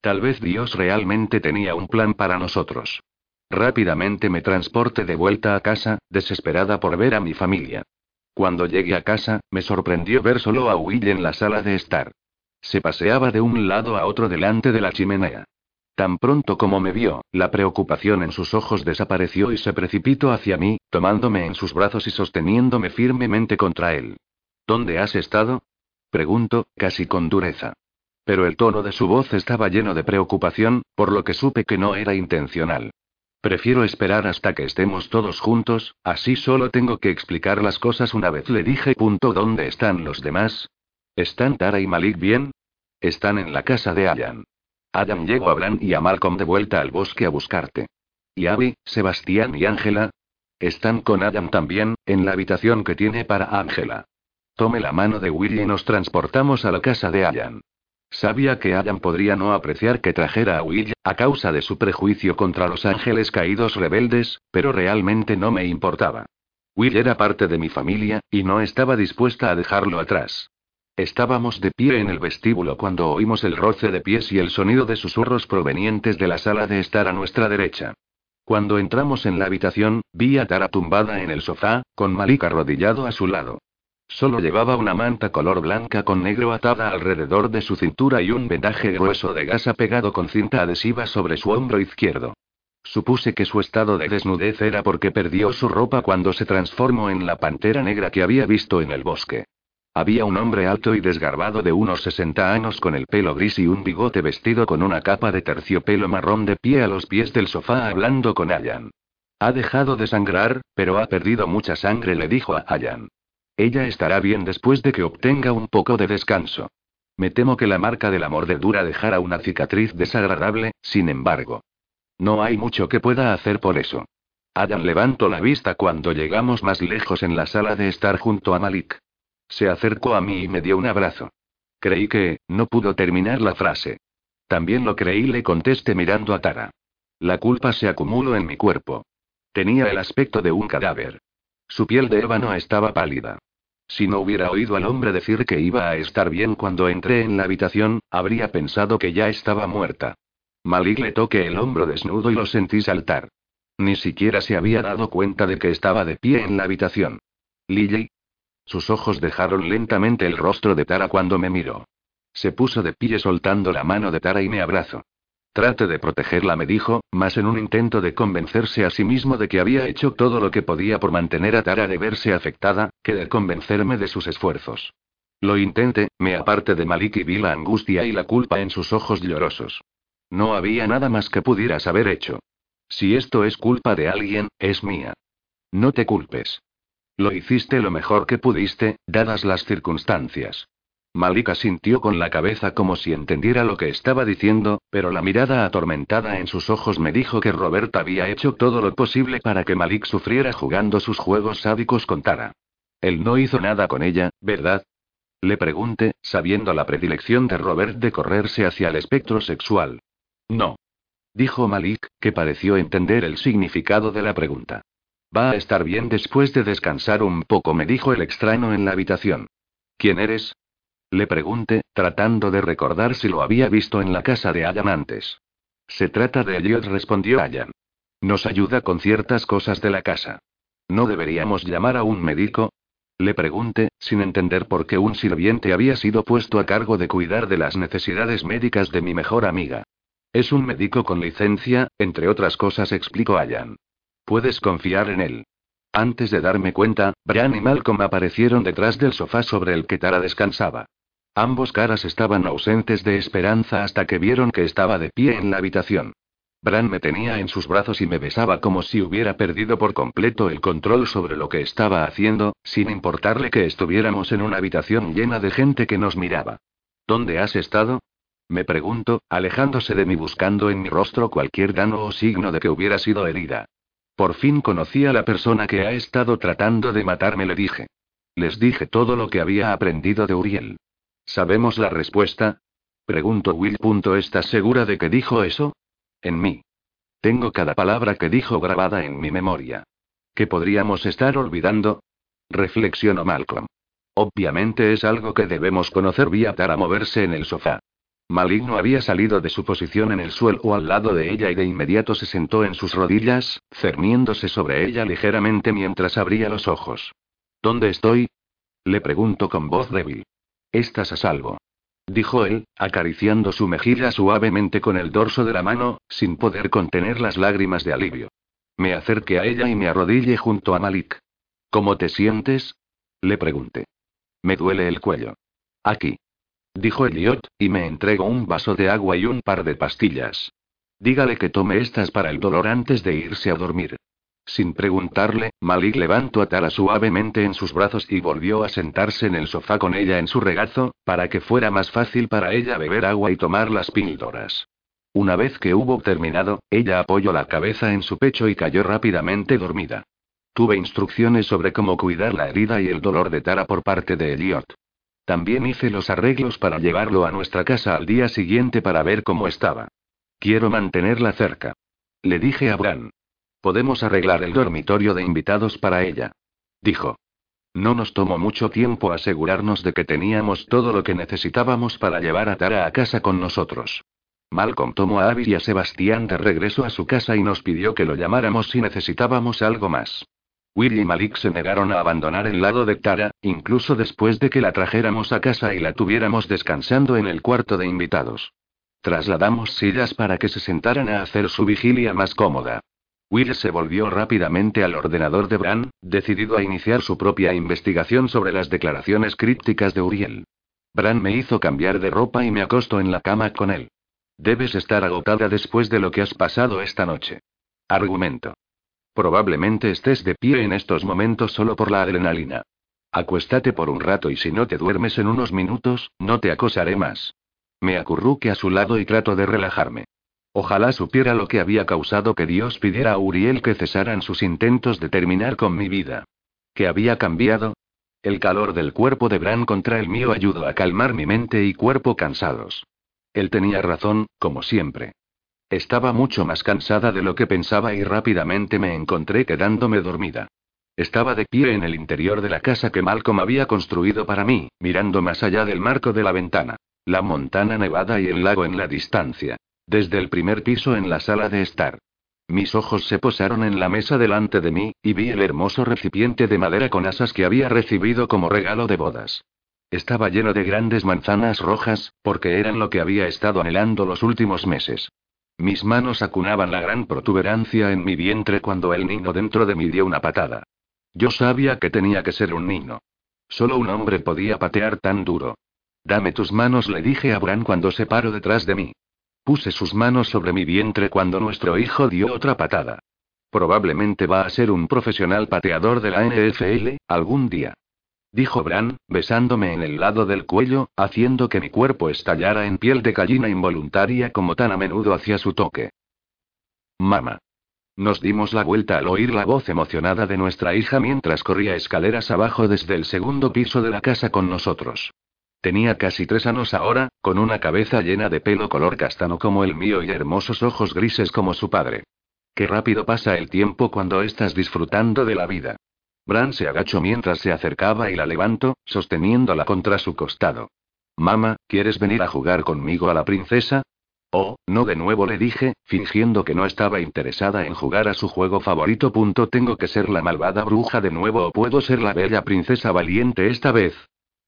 Tal vez Dios realmente tenía un plan para nosotros. Rápidamente me transporté de vuelta a casa, desesperada por ver a mi familia. Cuando llegué a casa, me sorprendió ver solo a Will en la sala de estar. Se paseaba de un lado a otro delante de la chimenea. Tan pronto como me vio, la preocupación en sus ojos desapareció y se precipitó hacia mí, tomándome en sus brazos y sosteniéndome firmemente contra él. ¿Dónde has estado? Pregunto, casi con dureza. Pero el tono de su voz estaba lleno de preocupación, por lo que supe que no era intencional. Prefiero esperar hasta que estemos todos juntos, así solo tengo que explicar las cosas una vez le dije. Punto, ¿Dónde están los demás? ¿Están Tara y Malik bien? Están en la casa de Ayan. Adam llegó a Bran y a Malcolm de vuelta al bosque a buscarte. ¿Y Abby, Sebastián y Ángela? Están con Adam también, en la habitación que tiene para Ángela. Tome la mano de Willy y nos transportamos a la casa de Ayan. Sabía que Adam podría no apreciar que trajera a Will, a causa de su prejuicio contra los ángeles caídos rebeldes, pero realmente no me importaba. Will era parte de mi familia, y no estaba dispuesta a dejarlo atrás. Estábamos de pie en el vestíbulo cuando oímos el roce de pies y el sonido de susurros provenientes de la sala de estar a nuestra derecha. Cuando entramos en la habitación, vi a Tara tumbada en el sofá, con Malik arrodillado a su lado. Solo llevaba una manta color blanca con negro atada alrededor de su cintura y un vendaje grueso de gasa pegado con cinta adhesiva sobre su hombro izquierdo. Supuse que su estado de desnudez era porque perdió su ropa cuando se transformó en la pantera negra que había visto en el bosque. Había un hombre alto y desgarbado de unos 60 años con el pelo gris y un bigote vestido con una capa de terciopelo marrón de pie a los pies del sofá hablando con Ayan. Ha dejado de sangrar, pero ha perdido mucha sangre, le dijo a Ayan. Ella estará bien después de que obtenga un poco de descanso. Me temo que la marca de la mordedura dejará una cicatriz desagradable, sin embargo. No hay mucho que pueda hacer por eso. Ayan levantó la vista cuando llegamos más lejos en la sala de estar junto a Malik. Se acercó a mí y me dio un abrazo. Creí que, no pudo terminar la frase. También lo creí, le contesté mirando a Tara. La culpa se acumuló en mi cuerpo. Tenía el aspecto de un cadáver. Su piel de ébano estaba pálida. Si no hubiera oído al hombre decir que iba a estar bien cuando entré en la habitación, habría pensado que ya estaba muerta. Malik le toqué el hombro desnudo y lo sentí saltar. Ni siquiera se había dado cuenta de que estaba de pie en la habitación. Lily, sus ojos dejaron lentamente el rostro de Tara cuando me miró. Se puso de pie soltando la mano de Tara y me abrazó. Trate de protegerla, me dijo, más en un intento de convencerse a sí mismo de que había hecho todo lo que podía por mantener a Tara de verse afectada, que de convencerme de sus esfuerzos. Lo intenté, me aparte de Malik y vi la angustia y la culpa en sus ojos llorosos. No había nada más que pudieras haber hecho. Si esto es culpa de alguien, es mía. No te culpes. Lo hiciste lo mejor que pudiste, dadas las circunstancias. Malika sintió con la cabeza como si entendiera lo que estaba diciendo, pero la mirada atormentada en sus ojos me dijo que Roberta había hecho todo lo posible para que Malik sufriera jugando sus juegos sádicos con Tara. Él no hizo nada con ella, ¿verdad? Le pregunté, sabiendo la predilección de Robert de correrse hacia el espectro sexual. No. Dijo Malik, que pareció entender el significado de la pregunta. Va a estar bien después de descansar un poco, me dijo el extraño en la habitación. ¿Quién eres? Le pregunté, tratando de recordar si lo había visto en la casa de Ayan antes. Se trata de Elliot, respondió Ayan. Nos ayuda con ciertas cosas de la casa. ¿No deberíamos llamar a un médico? Le pregunté, sin entender por qué un sirviente había sido puesto a cargo de cuidar de las necesidades médicas de mi mejor amiga. Es un médico con licencia, entre otras cosas, explicó Ayan. Puedes confiar en él. Antes de darme cuenta, Brian y Malcolm aparecieron detrás del sofá sobre el que Tara descansaba. Ambos caras estaban ausentes de esperanza hasta que vieron que estaba de pie en la habitación. Bran me tenía en sus brazos y me besaba como si hubiera perdido por completo el control sobre lo que estaba haciendo, sin importarle que estuviéramos en una habitación llena de gente que nos miraba. ¿Dónde has estado? Me pregunto, alejándose de mí buscando en mi rostro cualquier daño o signo de que hubiera sido herida. Por fin conocí a la persona que ha estado tratando de matarme, le dije. Les dije todo lo que había aprendido de Uriel. ¿Sabemos la respuesta? Pregunto Will. ¿Estás segura de que dijo eso? En mí. Tengo cada palabra que dijo grabada en mi memoria. ¿Qué podríamos estar olvidando? Reflexionó Malcolm. Obviamente es algo que debemos conocer. Vi a Tara moverse en el sofá. Maligno había salido de su posición en el suelo al lado de ella y de inmediato se sentó en sus rodillas, cerniéndose sobre ella ligeramente mientras abría los ojos. ¿Dónde estoy? Le pregunto con voz débil. Estás a salvo. dijo él, acariciando su mejilla suavemente con el dorso de la mano, sin poder contener las lágrimas de alivio. Me acerqué a ella y me arrodillé junto a Malik. ¿Cómo te sientes? Le pregunté. Me duele el cuello. Aquí. Dijo Elliot, y me entregó un vaso de agua y un par de pastillas. Dígale que tome estas para el dolor antes de irse a dormir. Sin preguntarle, Malik levantó a Tara suavemente en sus brazos y volvió a sentarse en el sofá con ella en su regazo, para que fuera más fácil para ella beber agua y tomar las píldoras. Una vez que hubo terminado, ella apoyó la cabeza en su pecho y cayó rápidamente dormida. Tuve instrucciones sobre cómo cuidar la herida y el dolor de Tara por parte de Elliot. También hice los arreglos para llevarlo a nuestra casa al día siguiente para ver cómo estaba. Quiero mantenerla cerca. Le dije a Bran. Podemos arreglar el dormitorio de invitados para ella. Dijo. No nos tomó mucho tiempo asegurarnos de que teníamos todo lo que necesitábamos para llevar a Tara a casa con nosotros. Malcolm tomó a Abby y a Sebastián de regreso a su casa y nos pidió que lo llamáramos si necesitábamos algo más. Will y Malik se negaron a abandonar el lado de Tara, incluso después de que la trajéramos a casa y la tuviéramos descansando en el cuarto de invitados. Trasladamos sillas para que se sentaran a hacer su vigilia más cómoda. Will se volvió rápidamente al ordenador de Bran, decidido a iniciar su propia investigación sobre las declaraciones crípticas de Uriel. Bran me hizo cambiar de ropa y me acostó en la cama con él. Debes estar agotada después de lo que has pasado esta noche. Argumento. Probablemente estés de pie en estos momentos solo por la adrenalina. Acuéstate por un rato y si no te duermes en unos minutos, no te acosaré más. Me acurruque a su lado y trato de relajarme. Ojalá supiera lo que había causado que Dios pidiera a Uriel que cesaran sus intentos de terminar con mi vida. ¿Qué había cambiado? El calor del cuerpo de Bran contra el mío ayudó a calmar mi mente y cuerpo cansados. Él tenía razón, como siempre. Estaba mucho más cansada de lo que pensaba y rápidamente me encontré quedándome dormida. Estaba de pie en el interior de la casa que Malcolm había construido para mí, mirando más allá del marco de la ventana. La montana nevada y el lago en la distancia. Desde el primer piso en la sala de estar. Mis ojos se posaron en la mesa delante de mí, y vi el hermoso recipiente de madera con asas que había recibido como regalo de bodas. Estaba lleno de grandes manzanas rojas, porque eran lo que había estado anhelando los últimos meses. Mis manos acunaban la gran protuberancia en mi vientre cuando el niño dentro de mí dio una patada. Yo sabía que tenía que ser un niño. Solo un hombre podía patear tan duro. Dame tus manos, le dije a Bran cuando se paró detrás de mí. Puse sus manos sobre mi vientre cuando nuestro hijo dio otra patada. Probablemente va a ser un profesional pateador de la NFL, algún día. Dijo Bran, besándome en el lado del cuello, haciendo que mi cuerpo estallara en piel de gallina involuntaria como tan a menudo hacía su toque. Mamá. Nos dimos la vuelta al oír la voz emocionada de nuestra hija mientras corría escaleras abajo desde el segundo piso de la casa con nosotros. Tenía casi tres años ahora, con una cabeza llena de pelo color castano como el mío y hermosos ojos grises como su padre. Qué rápido pasa el tiempo cuando estás disfrutando de la vida. Bran se agachó mientras se acercaba y la levantó, sosteniéndola contra su costado. Mamá, ¿quieres venir a jugar conmigo a la princesa? Oh, no de nuevo le dije, fingiendo que no estaba interesada en jugar a su juego favorito. Tengo que ser la malvada bruja de nuevo o puedo ser la bella princesa valiente esta vez.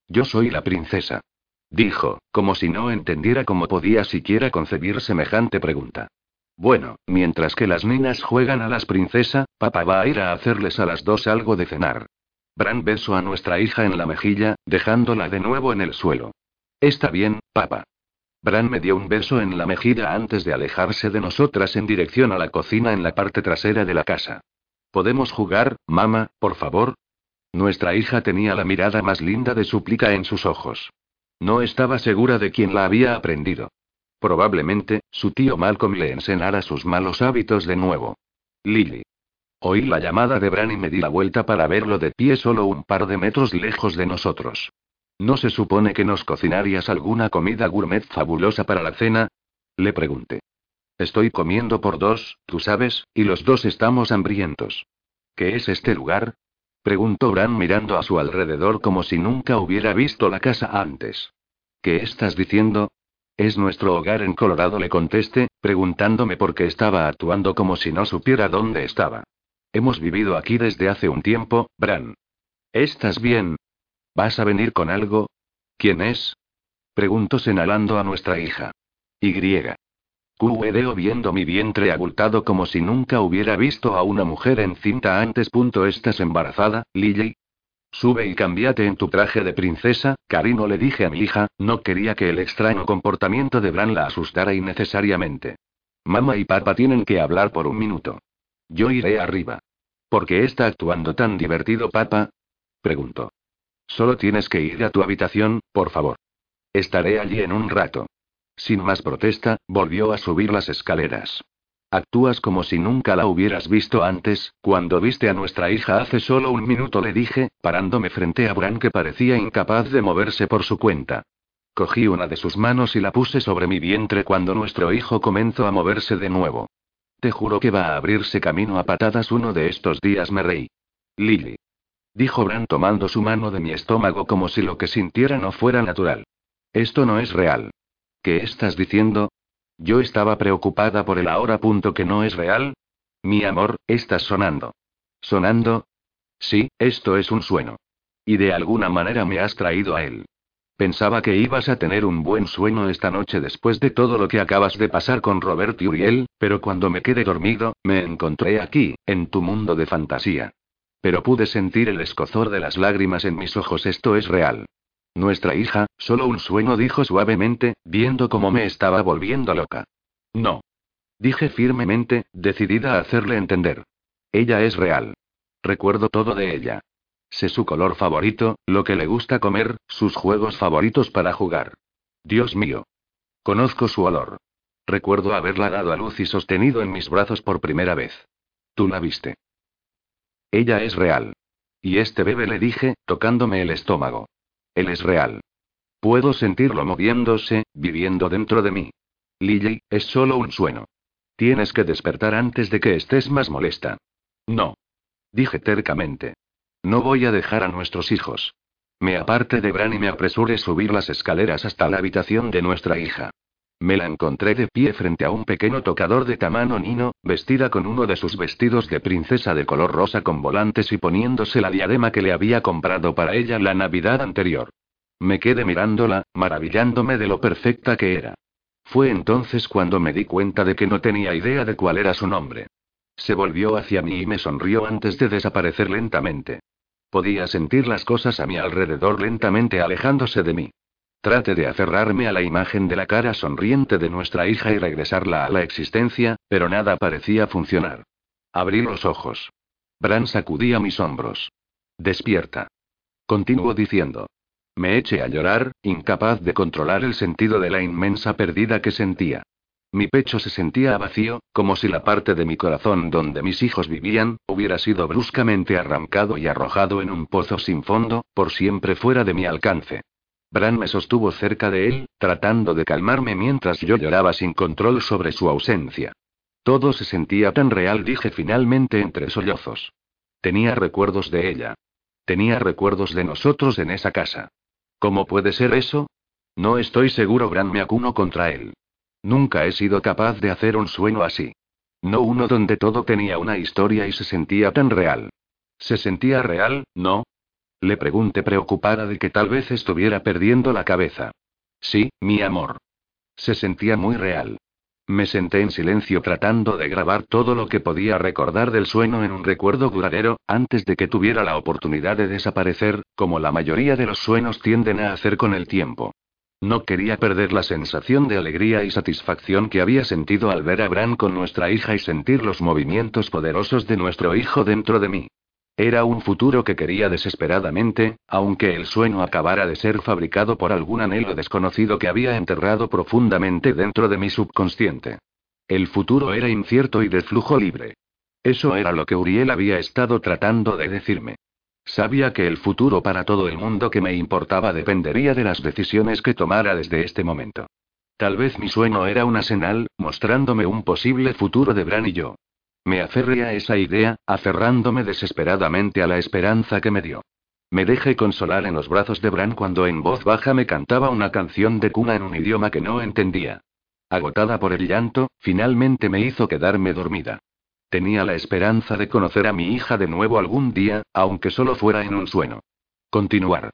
Yo soy la princesa. Dijo, como si no entendiera cómo podía siquiera concebir semejante pregunta. Bueno, mientras que las niñas juegan a las princesa, papá va a ir a hacerles a las dos algo de cenar. Bran besó a nuestra hija en la mejilla, dejándola de nuevo en el suelo. Está bien, papá. Bran me dio un beso en la mejilla antes de alejarse de nosotras en dirección a la cocina en la parte trasera de la casa. ¿Podemos jugar, mamá, por favor? Nuestra hija tenía la mirada más linda de súplica en sus ojos. No estaba segura de quién la había aprendido. Probablemente, su tío Malcolm le enseñara sus malos hábitos de nuevo. Lily. Oí la llamada de Bran y me di la vuelta para verlo de pie solo un par de metros lejos de nosotros. ¿No se supone que nos cocinarías alguna comida gourmet fabulosa para la cena? Le pregunté. Estoy comiendo por dos, tú sabes, y los dos estamos hambrientos. ¿Qué es este lugar? Preguntó Bran mirando a su alrededor como si nunca hubiera visto la casa antes. ¿Qué estás diciendo? Es nuestro hogar en Colorado, le contesté, preguntándome por qué estaba actuando como si no supiera dónde estaba. Hemos vivido aquí desde hace un tiempo, Bran. ¿Estás bien? ¿Vas a venir con algo? ¿Quién es? Preguntó señalando a nuestra hija. Y. QEDO viendo mi vientre abultado como si nunca hubiera visto a una mujer encinta antes. ¿Estás embarazada, Lily? Sube y cámbiate en tu traje de princesa, Carino le dije a mi hija, no quería que el extraño comportamiento de Bran la asustara innecesariamente. Mamá y papá tienen que hablar por un minuto. Yo iré arriba. ¿Por qué está actuando tan divertido, papá? Preguntó. Solo tienes que ir a tu habitación, por favor. Estaré allí en un rato. Sin más protesta, volvió a subir las escaleras. Actúas como si nunca la hubieras visto antes, cuando viste a nuestra hija hace solo un minuto le dije, parándome frente a Bran que parecía incapaz de moverse por su cuenta. Cogí una de sus manos y la puse sobre mi vientre cuando nuestro hijo comenzó a moverse de nuevo. Te juro que va a abrirse camino a patadas uno de estos días, me reí. Lily. Dijo Bran tomando su mano de mi estómago como si lo que sintiera no fuera natural. Esto no es real. ¿Qué estás diciendo? Yo estaba preocupada por el ahora punto que no es real. Mi amor, estás sonando. ¿Sonando? Sí, esto es un sueño. Y de alguna manera me has traído a él. Pensaba que ibas a tener un buen sueño esta noche después de todo lo que acabas de pasar con Robert y Uriel, pero cuando me quedé dormido, me encontré aquí, en tu mundo de fantasía. Pero pude sentir el escozor de las lágrimas en mis ojos. Esto es real. Nuestra hija, solo un sueño, dijo suavemente, viendo cómo me estaba volviendo loca. No. Dije firmemente, decidida a hacerle entender. Ella es real. Recuerdo todo de ella. Sé su color favorito, lo que le gusta comer, sus juegos favoritos para jugar. Dios mío. Conozco su olor. Recuerdo haberla dado a luz y sostenido en mis brazos por primera vez. Tú la viste. Ella es real. Y este bebé le dije, tocándome el estómago. Él es real. Puedo sentirlo moviéndose, viviendo dentro de mí. Lily, es solo un sueño. Tienes que despertar antes de que estés más molesta. No. Dije tercamente. No voy a dejar a nuestros hijos. Me aparte de Bran y me apresuré a subir las escaleras hasta la habitación de nuestra hija. Me la encontré de pie frente a un pequeño tocador de tamaño nino, vestida con uno de sus vestidos de princesa de color rosa con volantes y poniéndose la diadema que le había comprado para ella la Navidad anterior. Me quedé mirándola, maravillándome de lo perfecta que era. Fue entonces cuando me di cuenta de que no tenía idea de cuál era su nombre. Se volvió hacia mí y me sonrió antes de desaparecer lentamente. Podía sentir las cosas a mi alrededor lentamente alejándose de mí. Trate de aferrarme a la imagen de la cara sonriente de nuestra hija y regresarla a la existencia, pero nada parecía funcionar. Abrí los ojos. Bran sacudía mis hombros. Despierta. Continuó diciendo. Me eché a llorar, incapaz de controlar el sentido de la inmensa pérdida que sentía. Mi pecho se sentía vacío, como si la parte de mi corazón donde mis hijos vivían, hubiera sido bruscamente arrancado y arrojado en un pozo sin fondo, por siempre fuera de mi alcance. Bran me sostuvo cerca de él, tratando de calmarme mientras yo lloraba sin control sobre su ausencia. Todo se sentía tan real, dije finalmente entre sollozos. Tenía recuerdos de ella. Tenía recuerdos de nosotros en esa casa. ¿Cómo puede ser eso? No estoy seguro, Bran me acuno contra él. Nunca he sido capaz de hacer un sueño así. No uno donde todo tenía una historia y se sentía tan real. ¿Se sentía real, no? Le pregunté preocupada de que tal vez estuviera perdiendo la cabeza. Sí, mi amor. Se sentía muy real. Me senté en silencio tratando de grabar todo lo que podía recordar del sueño en un recuerdo duradero, antes de que tuviera la oportunidad de desaparecer, como la mayoría de los sueños tienden a hacer con el tiempo. No quería perder la sensación de alegría y satisfacción que había sentido al ver a Bran con nuestra hija y sentir los movimientos poderosos de nuestro hijo dentro de mí. Era un futuro que quería desesperadamente, aunque el sueño acabara de ser fabricado por algún anhelo desconocido que había enterrado profundamente dentro de mi subconsciente. El futuro era incierto y de flujo libre. Eso era lo que Uriel había estado tratando de decirme. Sabía que el futuro para todo el mundo que me importaba dependería de las decisiones que tomara desde este momento. Tal vez mi sueño era una señal, mostrándome un posible futuro de Bran y yo. Me aferré a esa idea, aferrándome desesperadamente a la esperanza que me dio. Me dejé consolar en los brazos de Bran cuando en voz baja me cantaba una canción de cuna en un idioma que no entendía. Agotada por el llanto, finalmente me hizo quedarme dormida. Tenía la esperanza de conocer a mi hija de nuevo algún día, aunque solo fuera en un sueño. Continuar.